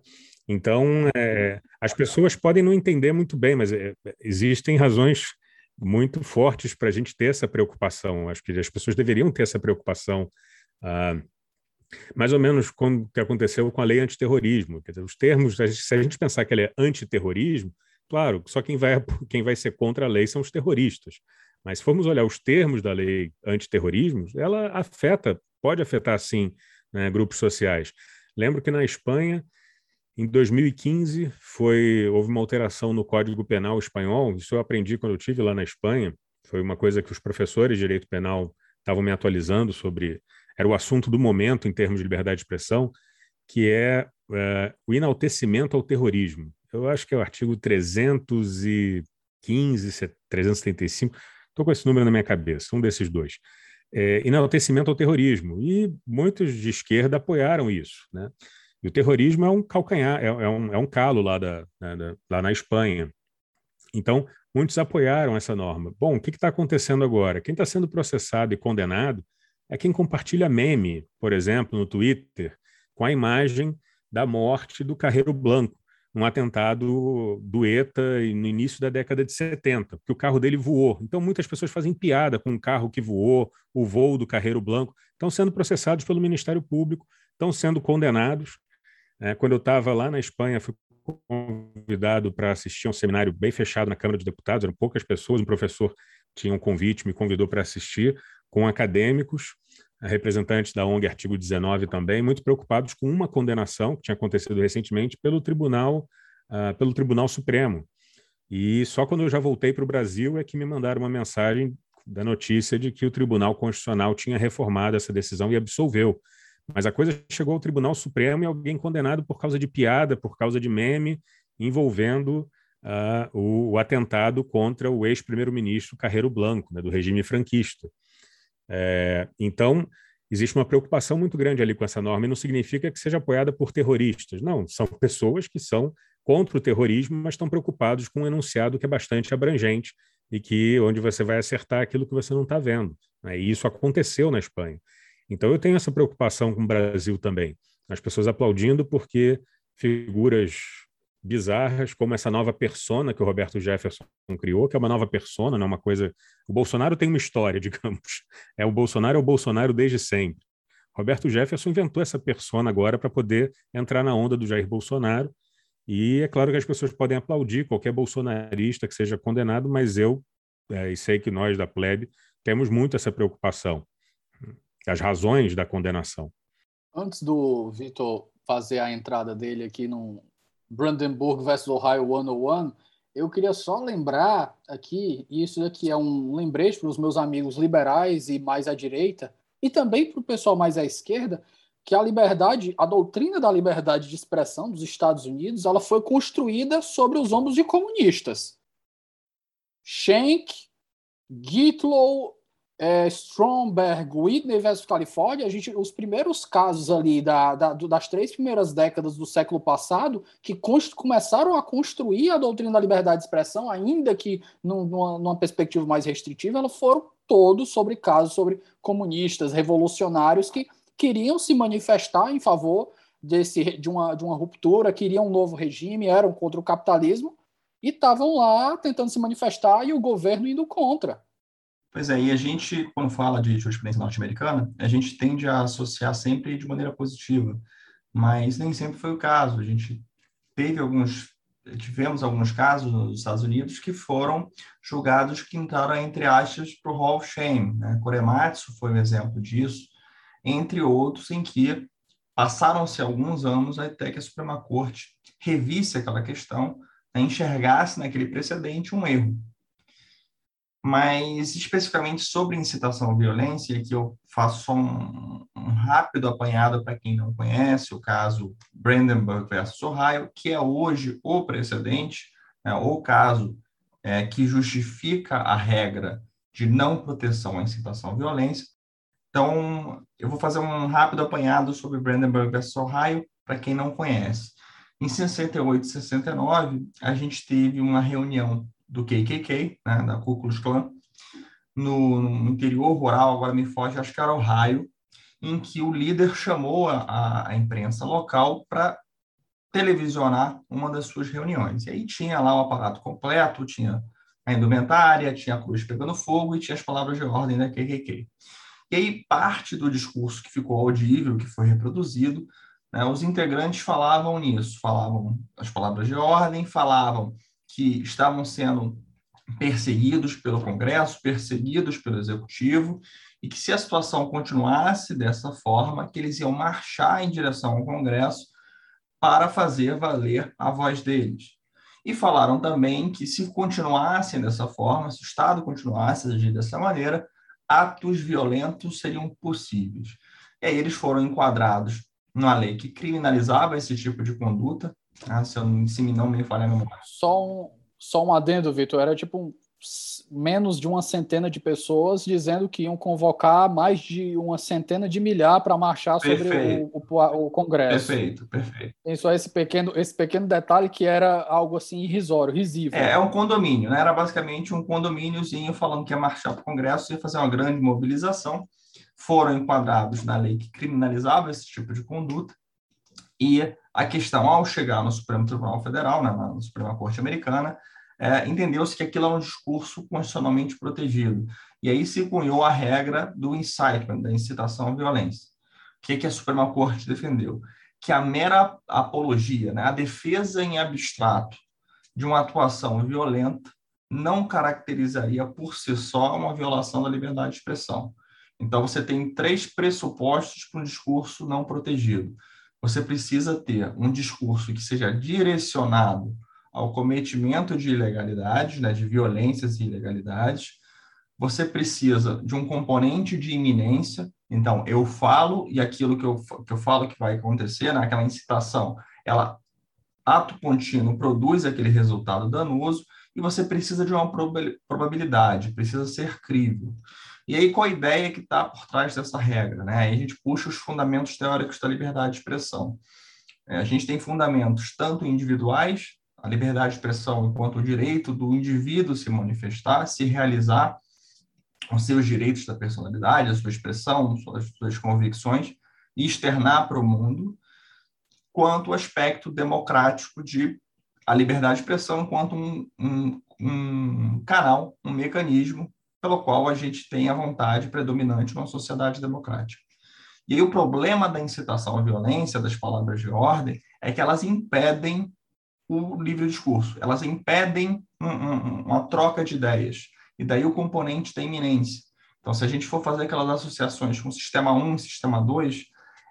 Então, é, as pessoas podem não entender muito bem, mas é, existem razões muito fortes para a gente ter essa preocupação. Acho que as pessoas deveriam ter essa preocupação. Uh, mais ou menos como que aconteceu com a lei antiterrorismo. Quer dizer, os termos, se a gente pensar que ela é antiterrorismo, Claro, só quem vai, [laughs] quem vai ser contra a lei são os terroristas. Mas se formos olhar os termos da lei antiterrorismo, ela afeta, pode afetar sim, né, grupos sociais. Lembro que na Espanha, em 2015, foi, houve uma alteração no Código Penal espanhol. Isso eu aprendi quando eu tive lá na Espanha. Foi uma coisa que os professores de direito penal estavam me atualizando sobre. Era o assunto do momento em termos de liberdade de expressão, que é, é o enaltecimento ao terrorismo eu acho que é o artigo 315, 375, estou com esse número na minha cabeça, um desses dois. É, enaltecimento ao terrorismo. E muitos de esquerda apoiaram isso. Né? E o terrorismo é um calcanhar, é, é um, é um calo lá, da, né, da, lá na Espanha. Então, muitos apoiaram essa norma. Bom, o que está acontecendo agora? Quem está sendo processado e condenado é quem compartilha meme, por exemplo, no Twitter, com a imagem da morte do Carreiro Blanco um atentado do ETA no início da década de 70, que o carro dele voou. Então, muitas pessoas fazem piada com um carro que voou, o voo do Carreiro Blanco, estão sendo processados pelo Ministério Público, estão sendo condenados. É, quando eu estava lá na Espanha, fui convidado para assistir um seminário bem fechado na Câmara dos Deputados, eram poucas pessoas, um professor tinha um convite, me convidou para assistir, com acadêmicos, representantes da ONG Artigo 19 também, muito preocupados com uma condenação que tinha acontecido recentemente pelo Tribunal, uh, pelo Tribunal Supremo. E só quando eu já voltei para o Brasil é que me mandaram uma mensagem da notícia de que o Tribunal Constitucional tinha reformado essa decisão e absolveu. Mas a coisa chegou ao Tribunal Supremo e alguém condenado por causa de piada, por causa de meme, envolvendo uh, o, o, atentado contra o ex-primeiro-ministro Carreiro Blanco, né, do regime franquista. É, então, existe uma preocupação muito grande ali com essa norma, e não significa que seja apoiada por terroristas. Não, são pessoas que são contra o terrorismo, mas estão preocupados com um enunciado que é bastante abrangente e que onde você vai acertar aquilo que você não está vendo. Né? E isso aconteceu na Espanha. Então, eu tenho essa preocupação com o Brasil também. As pessoas aplaudindo porque figuras bizarras, como essa nova persona que o Roberto Jefferson criou, que é uma nova persona, não é uma coisa. O Bolsonaro tem uma história, [laughs] digamos. É o Bolsonaro é o Bolsonaro desde sempre. Roberto Jefferson inventou essa persona agora para poder entrar na onda do Jair Bolsonaro. E é claro que as pessoas podem aplaudir qualquer bolsonarista que seja condenado, mas eu, é, e sei que nós da plebe, temos muito essa preocupação. As razões da condenação. Antes do Vitor fazer a entrada dele aqui no, Brandenburg versus Ohio 101, eu queria só lembrar aqui, e isso aqui é um lembrete para os meus amigos liberais e mais à direita, e também para o pessoal mais à esquerda, que a liberdade, a doutrina da liberdade de expressão dos Estados Unidos, ela foi construída sobre os ombros de comunistas. Schenck, Gitlow é, Stromberg, Whitney versus Califórnia, a gente, os primeiros casos ali da, da, das três primeiras décadas do século passado, que começaram a construir a doutrina da liberdade de expressão, ainda que numa, numa perspectiva mais restritiva, elas foram todos sobre casos sobre comunistas, revolucionários que queriam se manifestar em favor desse, de, uma, de uma ruptura, queriam um novo regime, eram contra o capitalismo e estavam lá tentando se manifestar e o governo indo contra. Pois é, e a gente, quando fala de jurisprudência norte-americana, a gente tende a associar sempre de maneira positiva, mas nem sempre foi o caso. A gente teve alguns, tivemos alguns casos nos Estados Unidos que foram julgados que entraram, entre aspas, para o Hall of Shame. Né? Korematsu foi um exemplo disso, entre outros em que passaram-se alguns anos até que a Suprema Corte revisse aquela questão, né? enxergasse naquele precedente um erro mas especificamente sobre incitação à violência, que eu faço um, um rápido apanhado para quem não conhece, o caso Brandenburg versus Ohio, que é hoje o precedente, né, o caso é, que justifica a regra de não proteção à incitação à violência. Então, eu vou fazer um rápido apanhado sobre Brandenburg versus Ohio, para quem não conhece. Em 68 e 69, a gente teve uma reunião do KKK, né, da Ku Klux Klan, no, no, interior rural, agora me foge, acho que era Ohio, em que o líder chamou a, a imprensa local para televisionar uma das suas reuniões. E aí tinha lá o aparato completo, tinha a indumentária, tinha a cruz pegando fogo e tinha as palavras de ordem da KKK. E aí parte do discurso que ficou audível, que foi reproduzido, né, os integrantes falavam nisso, falavam as palavras de ordem, falavam que estavam sendo perseguidos pelo Congresso, perseguidos pelo Executivo, e que se a situação continuasse dessa forma, que eles iam marchar em direção ao Congresso para fazer valer a voz deles. E falaram também que se continuassem dessa forma, se o Estado continuasse a agir dessa maneira, atos violentos seriam possíveis. E aí eles foram enquadrados numa lei que criminalizava esse tipo de conduta, ah, se, eu, se não me falha a memória. Só um, só um adendo, Vitor. Era tipo um, menos de uma centena de pessoas dizendo que iam convocar mais de uma centena de milhar para marchar perfeito. sobre o, o, o, Congresso. Perfeito, perfeito. Tem só esse pequeno, esse pequeno detalhe que era algo assim irrisório, risível. É, é um condomínio, né? Era basicamente um condomíniozinho falando que ia marchar para o Congresso e fazer uma grande mobilização. Foram enquadrados na lei que criminalizava esse tipo de conduta E a questão, ao chegar no Supremo Tribunal Federal, né, na Suprema Corte Americana, é, entendeu-se que aquilo é um discurso constitucionalmente protegido. E aí se cunhou a regra do incitement, da incitação à violência. O que, que a Suprema Corte defendeu? Que a mera apologia, né, a defesa em abstrato de uma atuação violenta não caracterizaria por si só uma violação da liberdade de expressão. Então, você tem três pressupostos para um discurso não protegido. Você precisa ter um discurso que seja direcionado ao cometimento de ilegalidades, né, de violências e ilegalidades. Você precisa de um componente de iminência. Então, eu falo e aquilo que eu, que eu falo que vai acontecer, né, aquela incitação, ela, ato contínuo, produz aquele resultado danoso e você precisa de uma probabilidade, precisa ser crível. E aí, qual a ideia que está por trás dessa regra? Né? Aí a gente puxa os fundamentos teóricos da liberdade de expressão. É, a gente tem fundamentos tanto individuais, a liberdade de expressão enquanto o direito do indivíduo se manifestar, se realizar os seus direitos da personalidade, a sua expressão, as suas convicções, e externar para o mundo, quanto o aspecto democrático de a liberdade de expressão enquanto um, um, um canal, um mecanismo pelo qual a gente tem a vontade predominante numa sociedade democrática. E aí o problema da incitação à violência, das palavras de ordem, é que elas impedem o livre discurso, elas impedem um, um, uma troca de ideias. E daí o componente da iminência. Então, se a gente for fazer aquelas associações com sistema 1 e sistema 2,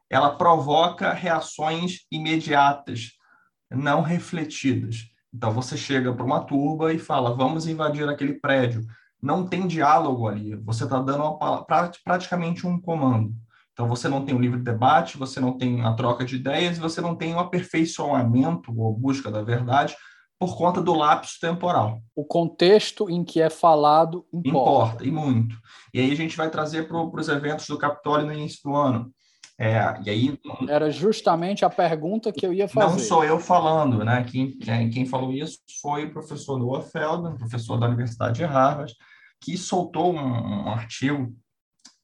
ela provoca reações imediatas, não refletidas. Então, você chega para uma turba e fala: vamos invadir aquele prédio não tem diálogo ali. Você está dando uma, praticamente um comando. Então, você não tem um livre debate, você não tem uma troca de ideias, você não tem um aperfeiçoamento ou busca da verdade por conta do lapso temporal. O contexto em que é falado importa. Importa, e muito. E aí a gente vai trazer para os eventos do Capitólio no início do ano. É, e aí, Era justamente a pergunta que eu ia fazer. Não sou eu falando, né? Quem, quem falou isso foi o professor Noah Feldman, professor da Universidade de Harvard, que soltou um, um artigo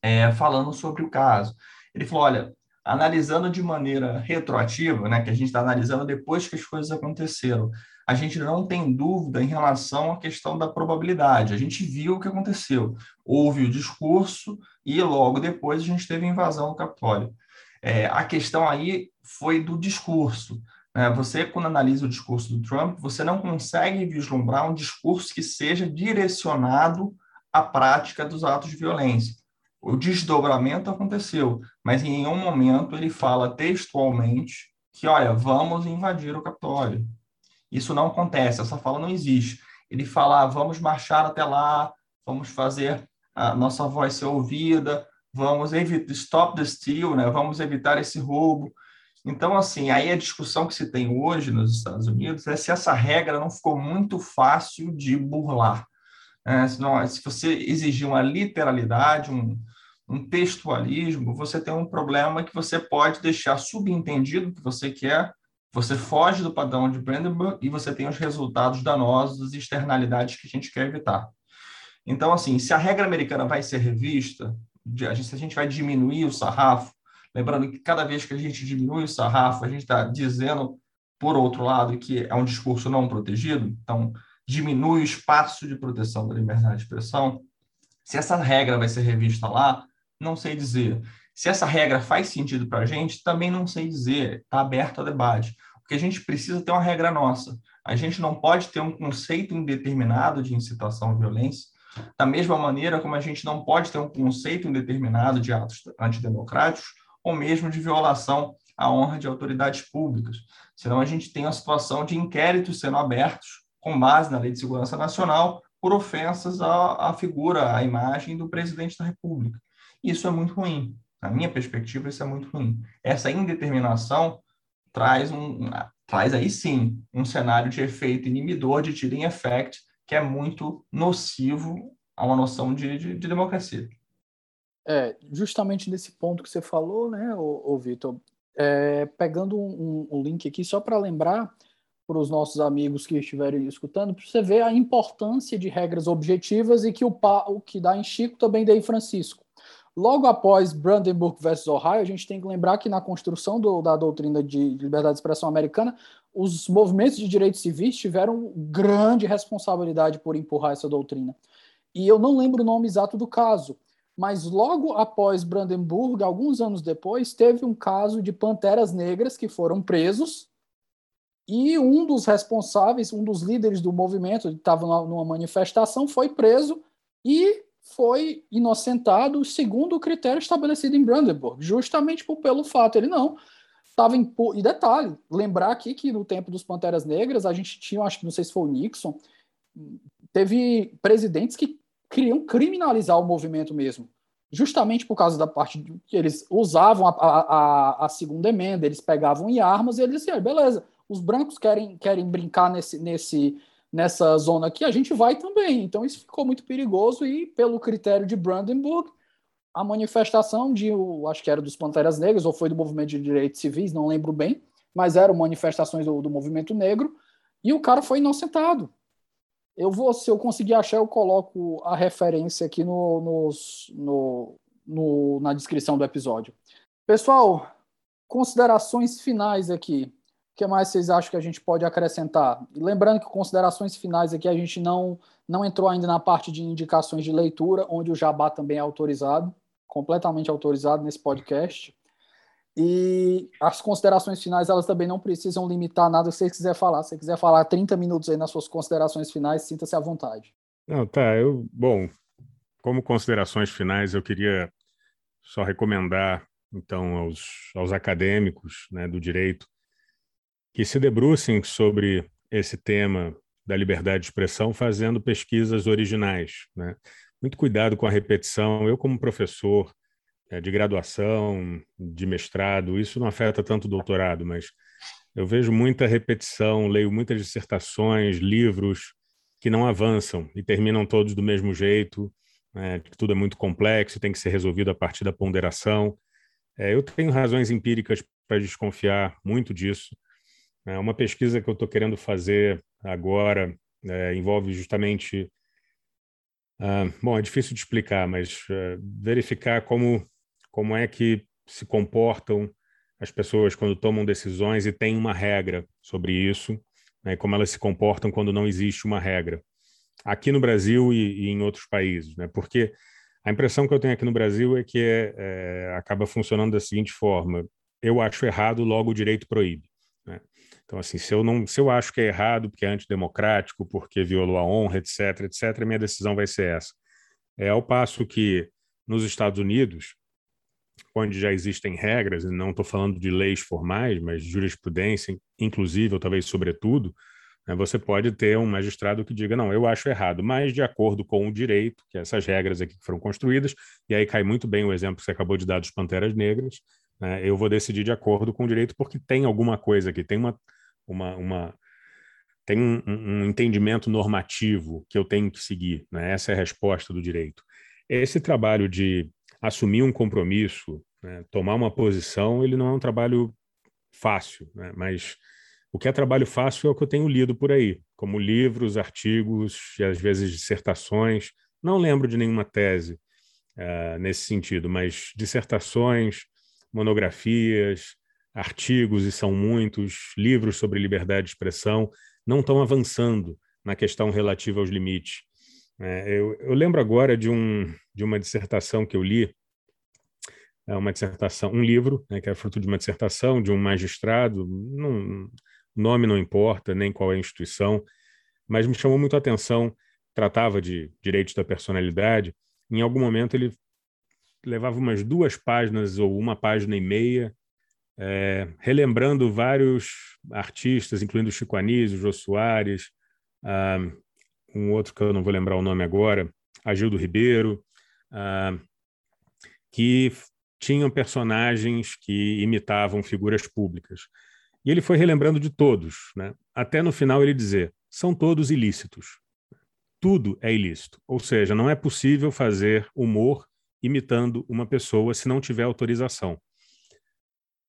é, falando sobre o caso. Ele falou: olha, analisando de maneira retroativa, né, que a gente está analisando depois que as coisas aconteceram, a gente não tem dúvida em relação à questão da probabilidade. A gente viu o que aconteceu. Houve o discurso e logo depois a gente teve a invasão do Capitólio. É, a questão aí foi do discurso. Né? Você, quando analisa o discurso do Trump, você não consegue vislumbrar um discurso que seja direcionado a prática dos atos de violência. O desdobramento aconteceu, mas em nenhum momento ele fala textualmente que, olha, vamos invadir o Capitólio. Isso não acontece, essa fala não existe. Ele fala, ah, vamos marchar até lá, vamos fazer a nossa voz ser ouvida, vamos evitar, stop the steal, né? vamos evitar esse roubo. Então, assim, aí a discussão que se tem hoje nos Estados Unidos é se essa regra não ficou muito fácil de burlar. É, se, se você exigir uma literalidade, um, um textualismo, você tem um problema que você pode deixar subentendido que você quer, você foge do padrão de Brandenburg e você tem os resultados danosos, externalidades que a gente quer evitar. Então, assim, se a regra americana vai ser revista, a gente, se a gente vai diminuir o sarrafo, lembrando que cada vez que a gente diminui o sarrafo, a gente está dizendo, por outro lado, que é um discurso não protegido. Então, diminui o espaço de proteção da liberdade de expressão. Se essa regra vai ser revista lá, não sei dizer. Se essa regra faz sentido para a gente, também não sei dizer. Está aberto a debate. Porque a gente precisa ter uma regra nossa. A gente não pode ter um conceito indeterminado de incitação à violência, da mesma maneira como a gente não pode ter um conceito indeterminado de atos antidemocráticos ou mesmo de violação à honra de autoridades públicas. Senão a gente tem a situação de inquéritos sendo abertos com base na Lei de Segurança Nacional, por ofensas à, à figura, à imagem do presidente da República. Isso é muito ruim. Na minha perspectiva, isso é muito ruim. Essa indeterminação traz, um, traz aí sim um cenário de efeito inibidor, de chilling effect, que é muito nocivo a uma noção de, de, de democracia. É, justamente nesse ponto que você falou, né, o, Vitor, é, pegando um, um, link aqui só para lembrar, para os nossos amigos que estiverem escutando, para você ver a importância de regras objetivas e que o, o que dá em Chico também dá em Francisco. Logo após Brandenburg versus Ohio, a gente tem que lembrar que na construção do, da doutrina de liberdade de expressão americana, os movimentos de direitos civis tiveram grande responsabilidade por empurrar essa doutrina. E eu não lembro o nome exato do caso, mas logo após Brandenburg, alguns anos depois, teve um caso de panteras negras que foram presos e um dos responsáveis, um dos líderes do movimento, estava numa manifestação, foi preso e foi inocentado segundo o critério estabelecido em Brandenburg, justamente por, pelo fato ele não estava em e detalhe, lembrar aqui que no tempo dos Panteras Negras a gente tinha, acho que não sei se foi o Nixon, teve presidentes que queriam criminalizar o movimento mesmo, justamente por causa da parte que eles usavam a, a, a, segunda emenda, eles pegavam em armas e eles diziam, beleza, os brancos querem, querem brincar nesse, nesse, nessa zona aqui, a gente vai também. Então isso ficou muito perigoso e pelo critério de Brandenburg, a manifestação de, acho que era dos Panteras Negras ou foi do movimento de direitos civis, não lembro bem, mas eram manifestações do, do movimento negro e o cara foi inocentado. Eu vou, se eu conseguir achar, eu coloco a referência aqui no, no, no, no na descrição do episódio. Pessoal, considerações finais aqui que mais vocês acham que a gente pode acrescentar? E lembrando que considerações finais aqui a gente não não entrou ainda na parte de indicações de leitura, onde o Jabá também é autorizado, completamente autorizado nesse podcast. E as considerações finais, elas também não precisam limitar nada se você quiser falar. Se você quiser falar 30 minutos aí nas suas considerações finais, sinta-se à vontade. Não, tá, eu, bom, como considerações finais, eu queria só recomendar, então, aos, aos acadêmicos né, do direito que se debrucem sobre esse tema da liberdade de expressão fazendo pesquisas originais. Né? Muito cuidado com a repetição. Eu, como professor é, de graduação, de mestrado, isso não afeta tanto o doutorado, mas eu vejo muita repetição, leio muitas dissertações, livros que não avançam e terminam todos do mesmo jeito, né? tudo é muito complexo, tem que ser resolvido a partir da ponderação. É, eu tenho razões empíricas para desconfiar muito disso. É uma pesquisa que eu estou querendo fazer agora é, envolve justamente. Uh, bom, é difícil de explicar, mas uh, verificar como, como é que se comportam as pessoas quando tomam decisões e tem uma regra sobre isso, né, como elas se comportam quando não existe uma regra. Aqui no Brasil e, e em outros países, né, porque a impressão que eu tenho aqui no Brasil é que é, é, acaba funcionando da seguinte forma: eu acho errado, logo o direito proíbe. Então, assim, se eu não, se eu acho que é errado, porque é antidemocrático, porque violou a honra, etc., etc., minha decisão vai ser essa. É ao passo que nos Estados Unidos, onde já existem regras, e não estou falando de leis formais, mas jurisprudência, inclusive, ou talvez sobretudo, né, você pode ter um magistrado que diga, não, eu acho errado, mas de acordo com o direito, que essas regras aqui foram construídas, e aí cai muito bem o exemplo que você acabou de dar dos Panteras Negras, né, eu vou decidir de acordo com o direito, porque tem alguma coisa aqui, tem uma uma, uma tem um, um, entendimento normativo que eu tenho que seguir. Né? Essa é a resposta do direito. Esse trabalho de assumir um compromisso, né? tomar uma posição, ele não é um trabalho fácil, né? mas o que é trabalho fácil é o que eu tenho lido por aí, como livros, artigos e às vezes dissertações. Não lembro de nenhuma tese uh, nesse sentido, mas dissertações, monografias, artigos, e são muitos, livros sobre liberdade de expressão, não estão avançando na questão relativa aos limites. É, eu, eu, lembro agora de, um, de uma dissertação que eu li, é uma dissertação, um livro, né, que é fruto de uma dissertação de um magistrado, não, nome não importa, nem qual é a instituição, mas me chamou muito a atenção, tratava de direitos da personalidade, em algum momento ele levava umas duas páginas ou uma página e meia é, relembrando vários artistas, incluindo Chico Anísio, Jô Soares, ah, um outro que eu não vou lembrar o nome agora, Agildo Ribeiro, ah, que tinham personagens que imitavam figuras públicas. E ele foi relembrando de todos, né? até no final ele dizer: são todos ilícitos. Tudo é ilícito. Ou seja, não é possível fazer humor imitando uma pessoa se não tiver autorização.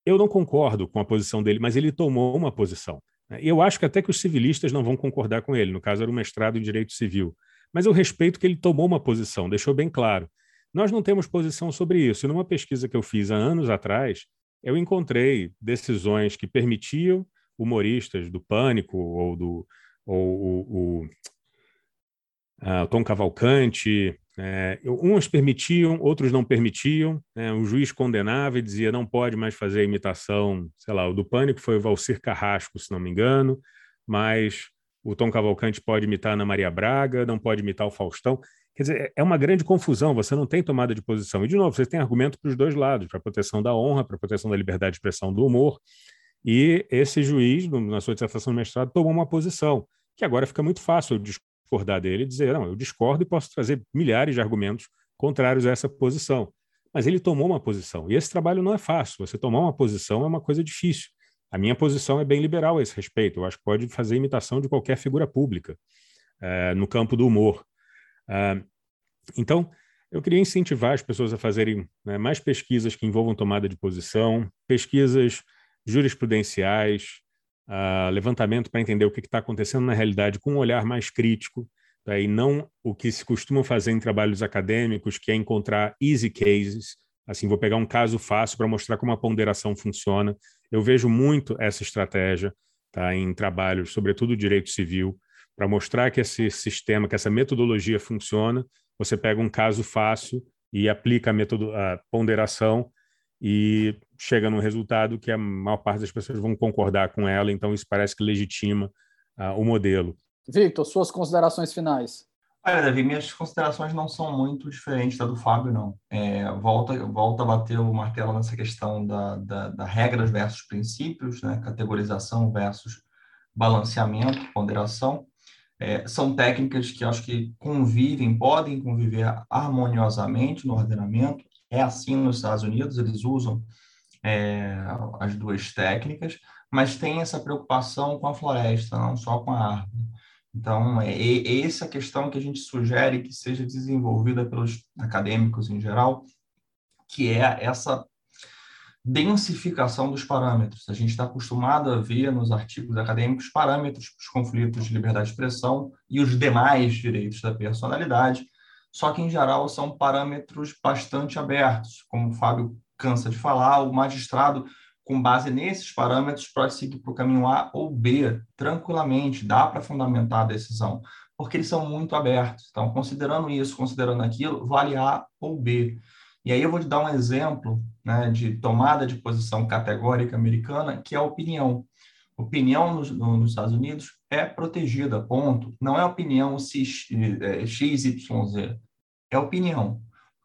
Eu não concordo com a posição dele, mas ele tomou uma posição. Né? E eu acho que até que os civilistas não vão concordar com ele. No caso, era um mestrado em direito civil. Mas eu respeito que ele tomou uma posição, deixou bem claro. Nós não temos posição sobre isso. E numa pesquisa que eu fiz há anos atrás, eu encontrei decisões que permitiam humoristas do Pânico ou do ou, o, o Tom Cavalcante, é, uns permitiam, outros não permitiam. Né? O juiz condenava e dizia não pode mais fazer a imitação, sei lá, o do Pânico foi o Valcir Carrasco, se não me engano, mas o Tom Cavalcante pode imitar a Ana Maria Braga, não pode imitar o Faustão. Quer dizer, é uma grande confusão, você não tem tomada de posição. E, de novo, você tem argumento para os dois lados, para a proteção da honra, para a proteção da liberdade de expressão do humor. E esse juiz, na sua dissertação de mestrado, tomou uma posição, que agora fica muito fácil discordar dele e dizer, não, eu discordo e posso trazer milhares de argumentos contrários a essa posição. Mas ele tomou uma posição. E esse trabalho não é fácil. Você tomar uma posição é uma coisa difícil. A minha posição é bem liberal a esse respeito. Eu acho que pode fazer imitação de qualquer figura pública é, no campo do humor. É, então, eu queria incentivar as pessoas a fazerem né, mais pesquisas que envolvam tomada de posição, pesquisas jurisprudenciais, uh, levantamento para entender o que está acontecendo na realidade com um olhar mais crítico, tá? e não o que se costuma fazer em trabalhos acadêmicos, que é encontrar easy cases. Assim, vou pegar um caso fácil para mostrar como a ponderação funciona. Eu vejo muito essa estratégia tá? em trabalhos, sobretudo direito civil, para mostrar que esse sistema, que essa metodologia funciona. Você pega um caso fácil e aplica a, metodo, a ponderação e chega num resultado que a maior parte das pessoas vão concordar com ela, então isso parece que legitima uh, o modelo. Victor, suas considerações finais. Olha, Davi, minhas considerações não são muito diferentes da do Fábio, não. É, volta, volta a bater o martelo nessa questão da, da, da regras versus princípios, né? categorização versus balanceamento, ponderação. É, são técnicas que acho que convivem, podem conviver harmoniosamente no ordenamento. É assim nos Estados Unidos, eles usam é, as duas técnicas, mas tem essa preocupação com a floresta, não só com a árvore. Então, é, é essa questão que a gente sugere que seja desenvolvida pelos acadêmicos em geral, que é essa densificação dos parâmetros. A gente está acostumado a ver nos artigos acadêmicos parâmetros para os conflitos de liberdade de expressão e os demais direitos da personalidade, só que, em geral, são parâmetros bastante abertos, como o Fábio cansa de falar, o magistrado, com base nesses parâmetros, pode seguir para o caminho A ou B tranquilamente, dá para fundamentar a decisão, porque eles são muito abertos. Então, considerando isso, considerando aquilo, vale A ou B. E aí eu vou te dar um exemplo né, de tomada de posição categórica americana, que é a opinião. Opinião nos, nos Estados Unidos é protegida, ponto. Não é opinião X, é, XYZ, é opinião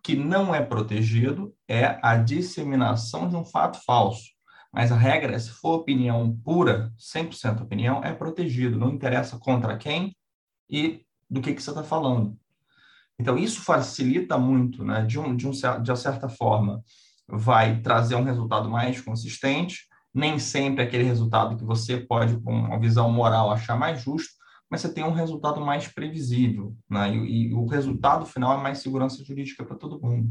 que não é protegido é a disseminação de um fato falso. Mas a regra é, se for opinião pura, 100% opinião, é protegido, não interessa contra quem e do que, que você está falando. Então, isso facilita muito, né? de, um, de, um, de uma certa forma, vai trazer um resultado mais consistente, nem sempre aquele resultado que você pode, com uma visão moral, achar mais justo, mas você tem um resultado mais previsível, né? e, e o resultado final é mais segurança jurídica para todo mundo.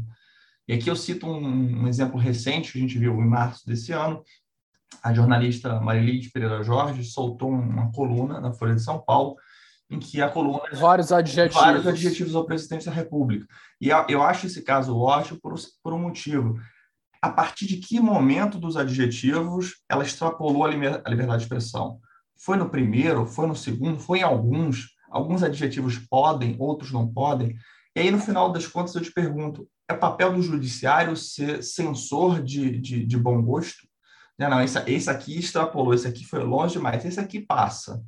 E aqui eu cito um, um, exemplo recente que a gente viu em março desse ano. A jornalista Marilide Pereira Jorge soltou uma coluna na Folha de São Paulo, em que a coluna. Vários adjetivos. Vários adjetivos ao presidente da República. E eu acho esse caso ótimo por, por um motivo. A partir de que momento dos adjetivos ela extrapolou a liberdade de expressão? Foi no primeiro, foi no segundo, foi em alguns. Alguns adjetivos podem, outros não podem. E aí, no final das contas, eu te pergunto: é papel do judiciário ser censor de, de, de bom gosto? Não, não, esse, esse aqui extrapolou, esse aqui foi longe demais, esse aqui passa.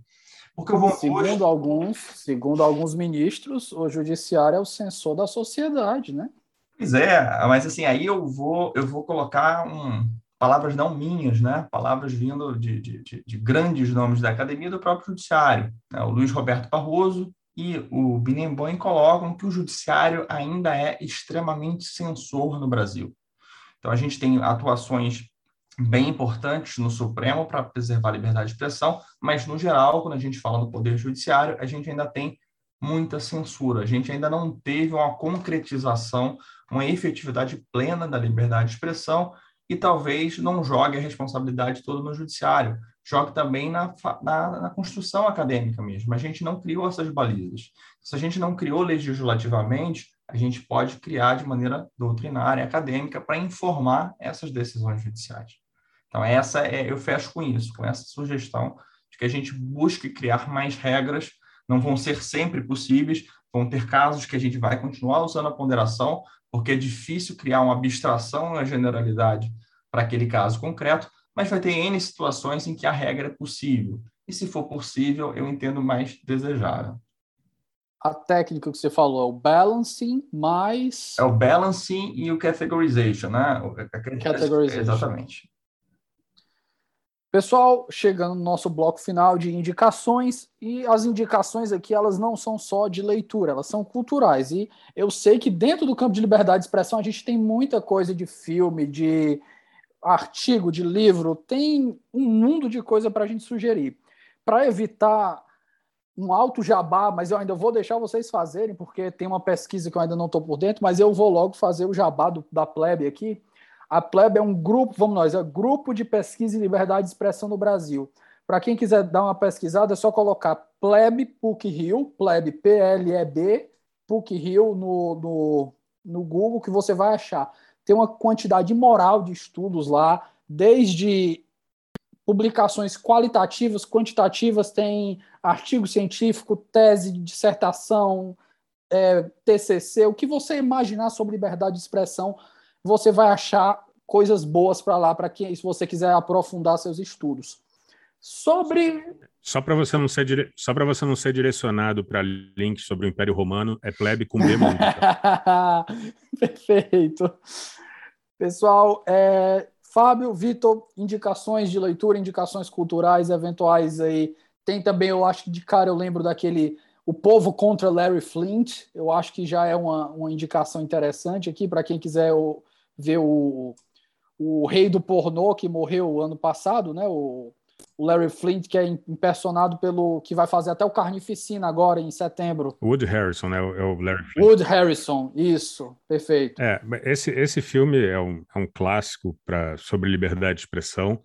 Porque o bom segundo gosto... alguns, segundo alguns ministros, o judiciário é o censor da sociedade, né? Pois é, mas assim, aí eu vou, eu vou colocar um, palavras não minhas, né? palavras vindo de, de, de, de grandes nomes da academia do próprio judiciário. Né? O Luiz Roberto Barroso e o Binemboim colocam que o judiciário ainda é extremamente censor no Brasil. Então, a gente tem atuações bem importantes no Supremo para preservar a liberdade de expressão, mas, no geral, quando a gente fala do Poder Judiciário, a gente ainda tem muita censura. A gente ainda não teve uma concretização, uma efetividade plena da liberdade de expressão e talvez não jogue a responsabilidade toda no judiciário, jogue também na, na, na, construção acadêmica mesmo. A gente não criou essas balizas. Se a gente não criou legislativamente, a gente pode criar de maneira doutrinária, acadêmica, para informar essas decisões judiciais. Então, essa é, eu fecho com isso, com essa sugestão de que a gente busque criar mais regras, não vão ser sempre possíveis, vão ter casos que a gente vai continuar usando a ponderação, porque é difícil criar uma abstração na generalidade para aquele caso concreto, mas vai ter N situações em que a regra é possível. E se for possível, eu entendo mais desejável a técnica que você falou é o balancing mais. É o balancing e o categorization, né? Categorization. Exatamente. Pessoal, chegando no nosso bloco final de indicações, e as indicações aqui, elas não são só de leitura, elas são culturais. E eu sei que dentro do campo de liberdade de expressão a gente tem muita coisa de filme, de artigo, de livro, tem um mundo de coisa para a gente sugerir. Para evitar um alto jabá, mas eu ainda vou deixar vocês fazerem, porque tem uma pesquisa que eu ainda não estou por dentro, mas eu vou logo fazer o jabá do, da Plebe aqui. A Plebe é um grupo, vamos nós, é Grupo de Pesquisa e Liberdade de Expressão no Brasil. Para quem quiser dar uma pesquisada, é só colocar Plebe PUC Rio, P-L-E-B, PUC Rio no, no, no Google, que você vai achar. Tem uma quantidade moral de estudos lá, desde publicações qualitativas, quantitativas, tem artigo científico, tese, dissertação, é, TCC, o que você imaginar sobre liberdade de expressão, você vai achar coisas boas para lá, para quem, se você quiser aprofundar seus estudos. Sobre. Só para você não ser dire... só para você não ser direcionado para links sobre o Império Romano, é plebe com B tá? [laughs] Perfeito. Pessoal, é, Fábio, Vitor, indicações de leitura, indicações culturais eventuais aí. Tem também, eu acho que de cara eu lembro daquele O Povo contra Larry Flint. Eu acho que já é uma, uma indicação interessante aqui para quem quiser o, ver o, o rei do pornô que morreu ano passado, né? O, o Larry Flint, que é impersonado pelo. que vai fazer até o Carnificina agora, em setembro. Wood Harrison, né? É o Larry Flint. Wood Harrison, isso, perfeito. É, esse, esse filme é um, é um clássico pra, sobre liberdade de expressão.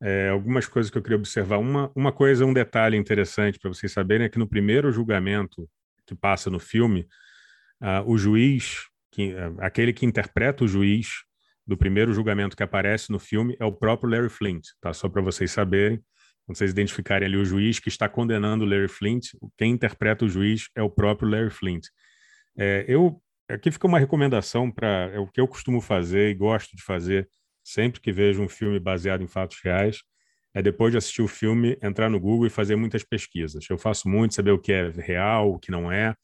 É, algumas coisas que eu queria observar. Uma, uma coisa, um detalhe interessante para vocês saberem é que no primeiro julgamento que passa no filme, uh, o juiz, que, uh, aquele que interpreta o juiz do primeiro julgamento que aparece no filme é o próprio Larry Flint, tá? Só para vocês saberem. Quando vocês identificarem ali o juiz que está condenando o Larry Flint, quem interpreta o juiz é o próprio Larry Flint. É, eu aqui fica uma recomendação para é o que eu costumo fazer e gosto de fazer sempre que vejo um filme baseado em fatos reais, é depois de assistir o filme entrar no Google e fazer muitas pesquisas. Eu faço muito saber o que é real, o que não é.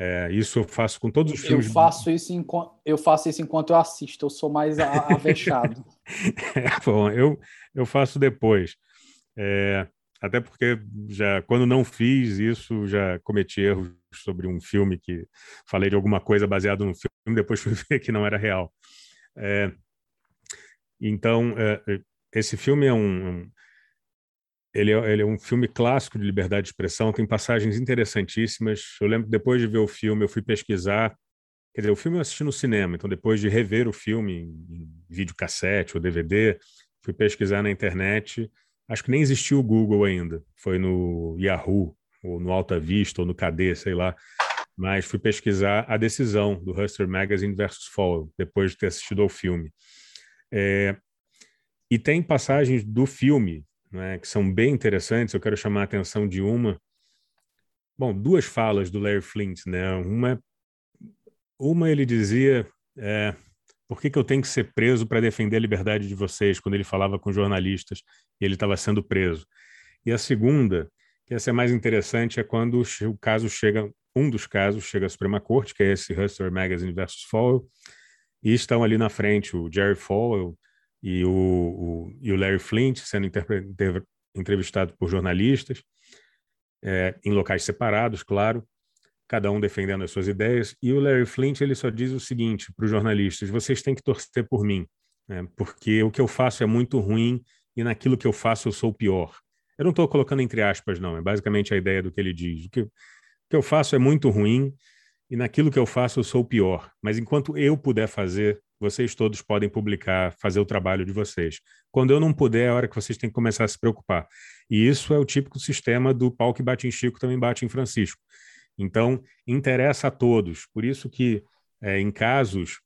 É, isso eu faço com todos os filmes. Eu faço isso, enquanto, eu faço isso enquanto eu assisto, eu sou mais [laughs] avexado. é, bom, eu, eu faço depois. É, até porque já quando não fiz isso, já cometi erros sobre um filme que falei de alguma coisa baseado no filme, depois fui [laughs] ver que não era real. É, então, é, é, esse filme é um, ele é, ele é, um filme clássico de liberdade de expressão, tem passagens interessantíssimas. Eu lembro que depois de ver o filme, eu fui pesquisar. Quer dizer, o filme eu assisti no cinema, então depois de rever o filme em videocassete ou DVD, fui pesquisar na internet acho que nem existia o Google ainda, foi no Yahoo, ou no Alta Vista, ou no KD, sei lá, mas fui pesquisar a decisão do Hustler Magazine versus Fall, depois de ter assistido ao filme. É, e tem passagens do filme né, que são bem interessantes, eu quero chamar a atenção de uma. Bom, duas falas do Larry Flint, né? Uma, uma ele dizia, é, por que, que eu tenho que ser preso para defender a liberdade de vocês, quando ele falava com jornalistas e ele estava sendo preso. E a segunda, que essa é mais interessante, é quando o caso chega, um dos casos chega à Suprema Corte, que é esse Hustler Magazine versus Falwell, e estão ali na frente o Jerry Falwell e o, o, e o Larry Flint sendo entrevistado por jornalistas, é, em locais separados, claro, cada um defendendo as suas ideias. E o Larry Flint ele só diz o seguinte para os jornalistas: vocês têm que torcer por mim, né? porque o que eu faço é muito ruim e naquilo que eu faço eu sou pior. Eu não estou colocando entre aspas, não. É basicamente a ideia do que ele diz. O que, o que eu faço é muito ruim e naquilo que eu faço eu sou pior. Mas enquanto eu puder fazer, vocês todos podem publicar, fazer o trabalho de vocês. Quando eu não puder, é a hora que vocês têm que começar a se preocupar. E isso é o típico sistema do pau que bate em Chico também bate em Francisco. Então, interessa a todos. Por isso que é, em casos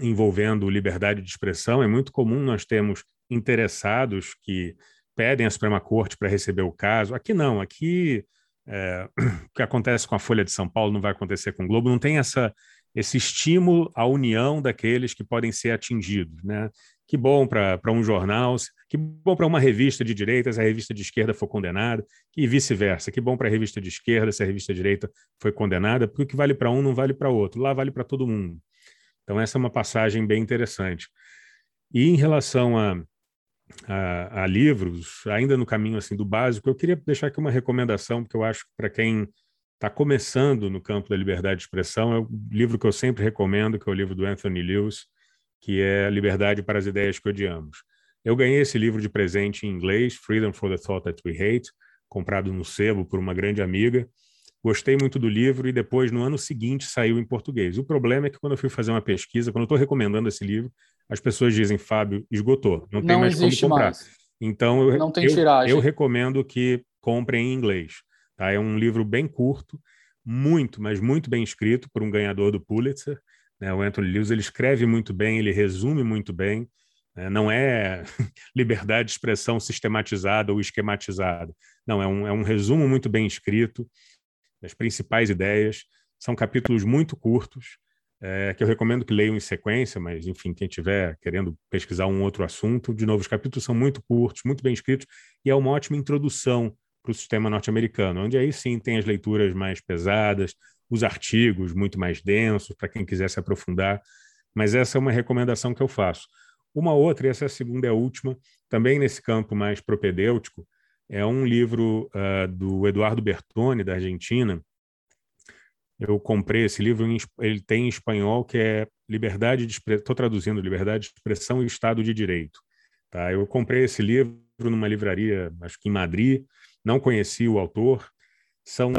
envolvendo liberdade de expressão, é muito comum nós termos interessados que pedem à Suprema Corte para receber o caso. Aqui não, aqui é, [clears throat] o que acontece com a Folha de São Paulo não vai acontecer com o Globo, não tem essa, esse estímulo à união daqueles que podem ser atingidos. Né? Que bom para um jornal, que bom para uma revista de direita se a revista de esquerda for condenada, e vice-versa. Que bom para a revista de esquerda se a revista de direita foi condenada, porque o que vale para um não vale para outro. Lá vale para todo mundo. Então, essa é uma passagem bem interessante. E em relação a, a, a, livros, ainda no caminho assim do básico, eu queria deixar aqui uma recomendação, porque eu acho que para quem está começando no campo da liberdade de expressão, é o livro que eu sempre recomendo, que é o livro do Anthony Lewis, que é Liberdade para as Ideias que Odiamos. Eu ganhei esse livro de presente em inglês, Freedom for the Thought That We Hate, comprado no sebo por uma grande amiga. Gostei muito do livro e depois, no ano seguinte, saiu em português. O problema é que quando eu fui fazer uma pesquisa, quando eu estou recomendando esse livro, as pessoas dizem, Fábio, esgotou, não tem não mais como comprar. Mais. Então, eu, eu, eu recomendo que comprem em inglês. Tá? É um livro bem curto, muito, mas muito bem escrito por um ganhador do Pulitzer. Né? O Anthony Lewis ele escreve muito bem, ele resume muito bem. Né? Não é [laughs] liberdade de expressão sistematizada ou esquematizada. Não, é um, é um resumo muito bem escrito das principais ideias. São capítulos muito curtos, é, que eu recomendo que leiam em sequência, mas, enfim, quem estiver querendo pesquisar um outro assunto, de novo, os capítulos são muito curtos, muito bem escritos, e é uma ótima introdução para o sistema norte-americano, onde aí sim tem as leituras mais pesadas, os artigos muito mais densos, para quem quiser se aprofundar, mas essa é uma recomendação que eu faço. Uma outra, e essa é a segunda e a última, também nesse campo mais propedêutico, é um livro uh, do Eduardo Bertoni, da Argentina, eu comprei esse livro, ele tem em espanhol, que é Liberdade de Estou traduzindo Liberdade de Expressão e Estado de Direito. Tá? Eu comprei esse livro numa livraria, acho que em Madrid, não conheci o autor. São,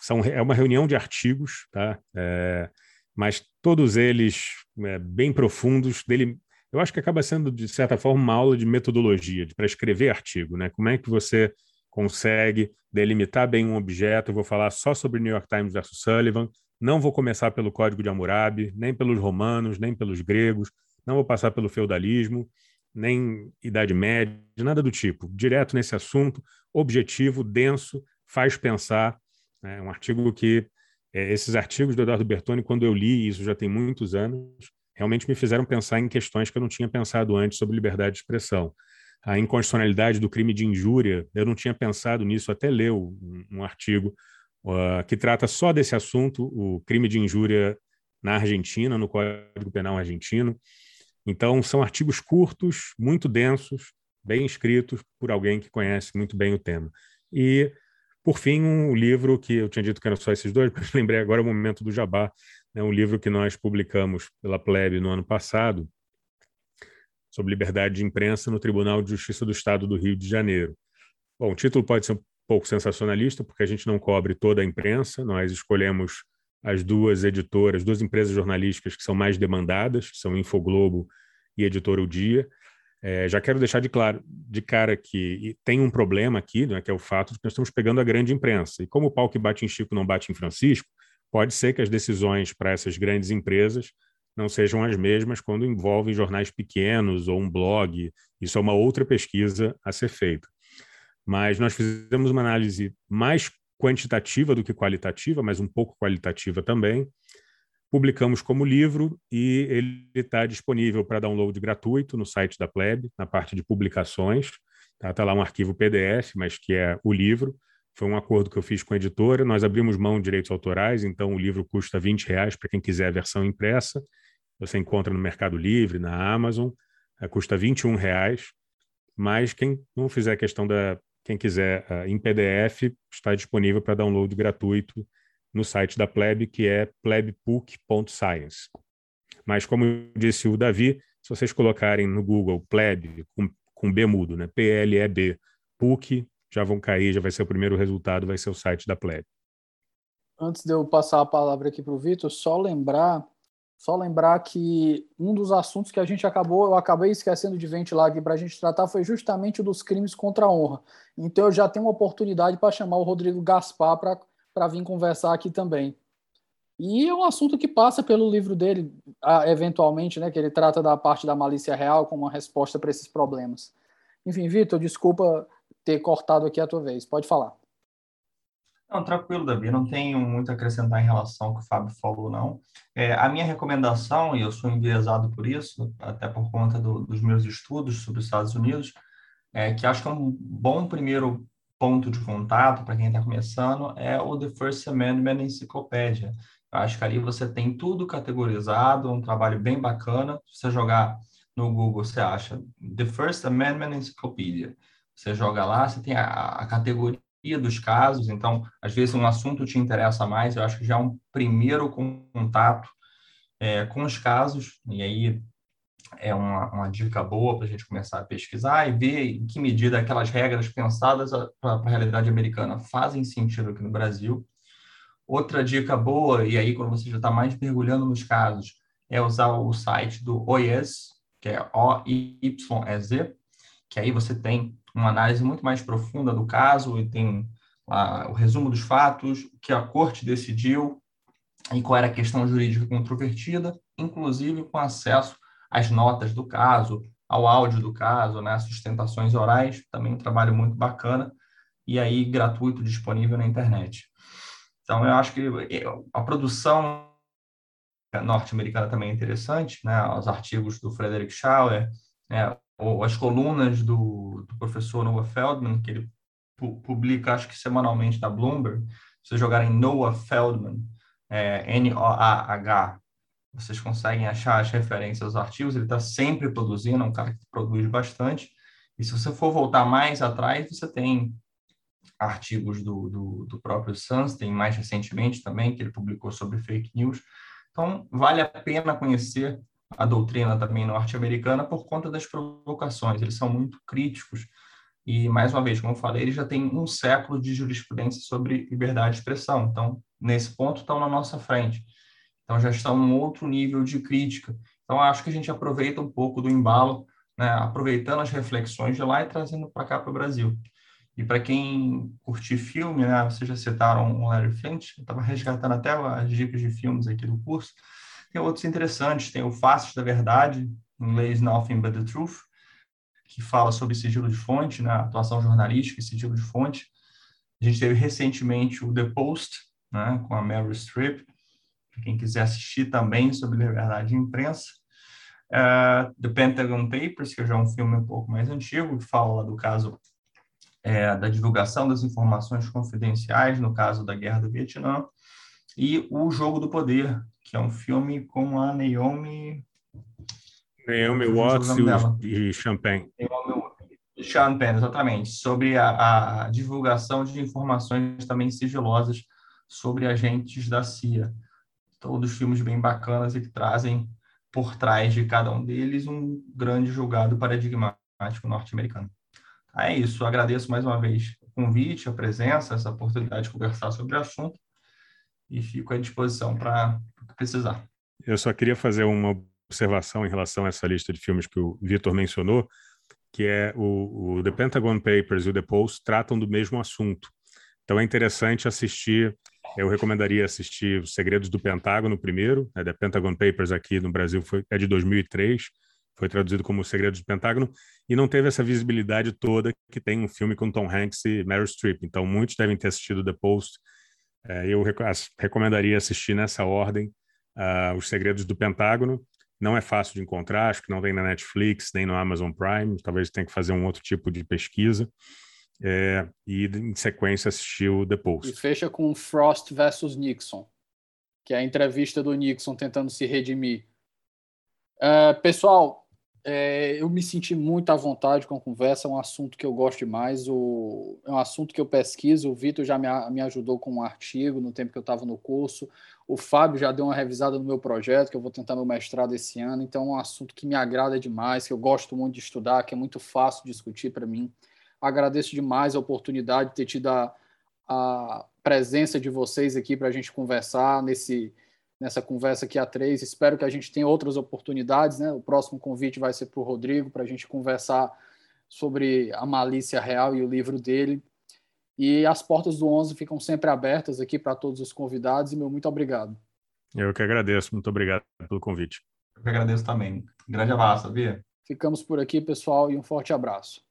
são é uma reunião de artigos, tá? É, mas todos eles é, bem profundos. Dele, eu acho que acaba sendo de certa forma uma aula de metodologia, de para escrever artigo, né? Como é que você consegue delimitar bem um objeto. Eu vou falar só sobre New York Times versus Sullivan. Não vou começar pelo Código de Hammurabi, nem pelos romanos, nem pelos gregos. Não vou passar pelo feudalismo, nem Idade Média, nada do tipo. Direto nesse assunto, objetivo, denso, faz pensar. É um artigo que é, esses artigos do Eduardo Bertoni, quando eu li, isso já tem muitos anos, realmente me fizeram pensar em questões que eu não tinha pensado antes sobre liberdade de expressão a inconstitucionalidade do crime de injúria. Eu não tinha pensado nisso até ler um, um artigo uh, que trata só desse assunto, o crime de injúria na Argentina, no Código Penal argentino. Então, são artigos curtos, muito densos, bem escritos por alguém que conhece muito bem o tema. E, por fim, um livro que eu tinha dito que eram só esses dois, [laughs] mas lembrei agora o momento do Jabá, né, um livro que nós publicamos pela Plebe no ano passado, sobre liberdade de imprensa no Tribunal de Justiça do Estado do Rio de Janeiro. Bom, o título pode ser um pouco sensacionalista, porque a gente não cobre toda a imprensa, nós escolhemos as duas editoras, duas empresas jornalísticas que são mais demandadas, são Infoglobo e Editora O Dia. É, já quero deixar de claro, de cara que tem um problema aqui, né, que é o fato de que nós estamos pegando a grande imprensa. E como o pau que bate em Chico não bate em Francisco, pode ser que as decisões para essas grandes empresas não sejam as mesmas quando envolvem jornais pequenos ou um blog. Isso é uma outra pesquisa a ser feita. Mas nós fizemos uma análise mais quantitativa do que qualitativa, mas um pouco qualitativa também. Publicamos como livro e ele está disponível para download gratuito no site da Pleb, na parte de publicações. Está tá lá um arquivo PDF, mas que é o livro. Foi um acordo que eu fiz com a editora. Nós abrimos mão de direitos autorais, então o livro custa 20 reais para quem quiser a versão impressa você encontra no Mercado Livre, na Amazon, uh, custa 21 reais, mas quem não fizer questão da quem quiser uh, em PDF está disponível para download gratuito no site da Pleb, que é plebbook.science. Mas como disse o Davi, se vocês colocarem no Google Pleb com, com B mudo, né, P L E B, PUC, já vão cair, já vai ser o primeiro resultado, vai ser o site da Pleb. Antes de eu passar a palavra aqui para o Vitor, só lembrar só lembrar que um dos assuntos que a gente acabou, eu acabei esquecendo de ventilar aqui para a gente tratar foi justamente dos crimes contra a honra. Então eu já tenho uma oportunidade para chamar o Rodrigo Gaspar para vir conversar aqui também. E é um assunto que passa pelo livro dele, eventualmente, né, que ele trata da parte da malícia real como uma resposta para esses problemas. Enfim, Vitor, desculpa ter cortado aqui a tua vez. Pode falar. Não, tranquilo, Davi. Não tenho muito a acrescentar em relação ao que o Fábio falou, não. É, a minha recomendação, e eu sou enviesado por isso, até por conta do, dos meus estudos sobre os Estados Unidos, é que acho que é um bom primeiro ponto de contato para quem está começando é o The First Amendment Enciclopédia. Eu acho que ali você tem tudo categorizado, um trabalho bem bacana. Se você jogar no Google, você acha The First Amendment Encyclopedia. Você joga lá, você tem a, a categoria dos casos, então, às vezes, um assunto te interessa mais, eu acho que já é um primeiro contato é, com os casos, e aí é uma, uma dica boa para a gente começar a pesquisar e ver em que medida aquelas regras pensadas para a realidade americana fazem sentido aqui no Brasil. Outra dica boa, e aí quando você já está mais mergulhando nos casos, é usar o site do OIS, que é O-Y-E-Z, que aí você tem uma análise muito mais profunda do caso e tem o resumo dos fatos, o que a corte decidiu e qual era a questão jurídica controvertida, inclusive com acesso às notas do caso, ao áudio do caso, né, sustentações orais, também um trabalho muito bacana e aí gratuito disponível na internet. Então eu acho que eh, a produção norte-americana também é interessante, né? Os artigos do Frederick Schauer, né? Ou as colunas do, do professor Noah Feldman, que ele pu publica, acho que semanalmente da Bloomberg. Se vocês jogarem Noah Feldman, é, N-O-A-H, vocês conseguem achar as referências aos artigos. Ele está sempre produzindo, é um cara que produz bastante. E se você for voltar mais atrás, você tem artigos do, do, do próprio Sunstein, mais recentemente também, que ele publicou sobre fake news. Então, vale a pena conhecer a doutrina também norte-americana por conta das provocações. Eles são muito críticos e, mais uma vez, como eu falei, eles já têm um século de jurisprudência sobre liberdade de expressão. Então, nesse ponto, estão na nossa frente. Então, já estão num outro nível de crítica. Então, acho que a gente aproveita um pouco do embalo, né, aproveitando as reflexões de lá e trazendo para cá para o Brasil. E para quem curtir filme, né, vocês já citaram o Larry Flint, estava resgatando até as dicas de filmes aqui do curso. Tem outros interessantes, tem o Faces da Verdade, em inglês Nothing But The Truth, que fala sobre sigilo de fonte, né, atuação jornalística e sigilo de fonte. A gente teve recentemente o The Post, né, com a Streep, para quem quiser assistir também sobre liberdade de imprensa. Uh, The Pentagon Papers, que já é um filme um pouco mais antigo, que fala do caso é, da divulgação das informações confidenciais, no caso da Guerra do Vietnã, e O Jogo do Poder, que é um filme com a Naomi... Naomi Watts e, Champagne. Champagne, exatamente, sobre a, a divulgação de informações também sigilosas sobre agentes da CIA. Todos filmes bem bacanas e que trazem por trás de cada um deles um grande julgado paradigmático norte-americano. É isso, agradeço mais uma vez o convite, a presença, essa oportunidade de conversar sobre o assunto e fico à disposição para precisar. Eu só queria fazer uma observação em relação a essa lista de filmes que o Vitor mencionou, que é o, o, The Pentagon Papers e o The Post tratam do mesmo assunto. Então é interessante assistir, eu recomendaria assistir Os Segredos do Pentágono primeiro, né, The Pentagon Papers aqui no Brasil foi, é de 2003, foi traduzido como Segredos do Pentágono, e não teve essa visibilidade toda que tem um filme com Tom Hanks e Meryl Streep. Então, muitos devem ter assistido The Post. É, eu rec recomendaria assistir nessa ordem uh, Os Segredos do Pentágono. Não é fácil de encontrar, acho que não tem na Netflix, nem no Amazon Prime. Talvez tenha que fazer um outro tipo de pesquisa. É, e, em sequência, assistir o The Post. E fecha com Frost versus Nixon, que é a entrevista do Nixon tentando se redimir. Uh, pessoal, é, eu me senti muito à vontade com a conversa, é um assunto que eu gosto demais, o, é um assunto que eu pesquiso, o Vitor já me, me ajudou com um artigo no tempo que eu estava no curso, o Fábio já deu uma revisada no meu projeto, que eu vou tentar meu mestrado esse ano, então é um assunto que me agrada demais, que eu gosto muito de estudar, que é muito fácil discutir para mim. Agradeço demais a oportunidade de ter tido a, a presença de vocês aqui para a gente conversar nesse nessa conversa aqui a três. Espero que a gente tenha outras oportunidades. Né? O próximo convite vai ser para o Rodrigo, para a gente conversar sobre a malícia real e o livro dele. E as portas do 11 ficam sempre abertas aqui para todos os convidados. E meu muito obrigado. Eu que agradeço. Muito obrigado pelo convite. Eu que agradeço também. grande abraço, Bia. Ficamos por aqui, pessoal, e um forte abraço.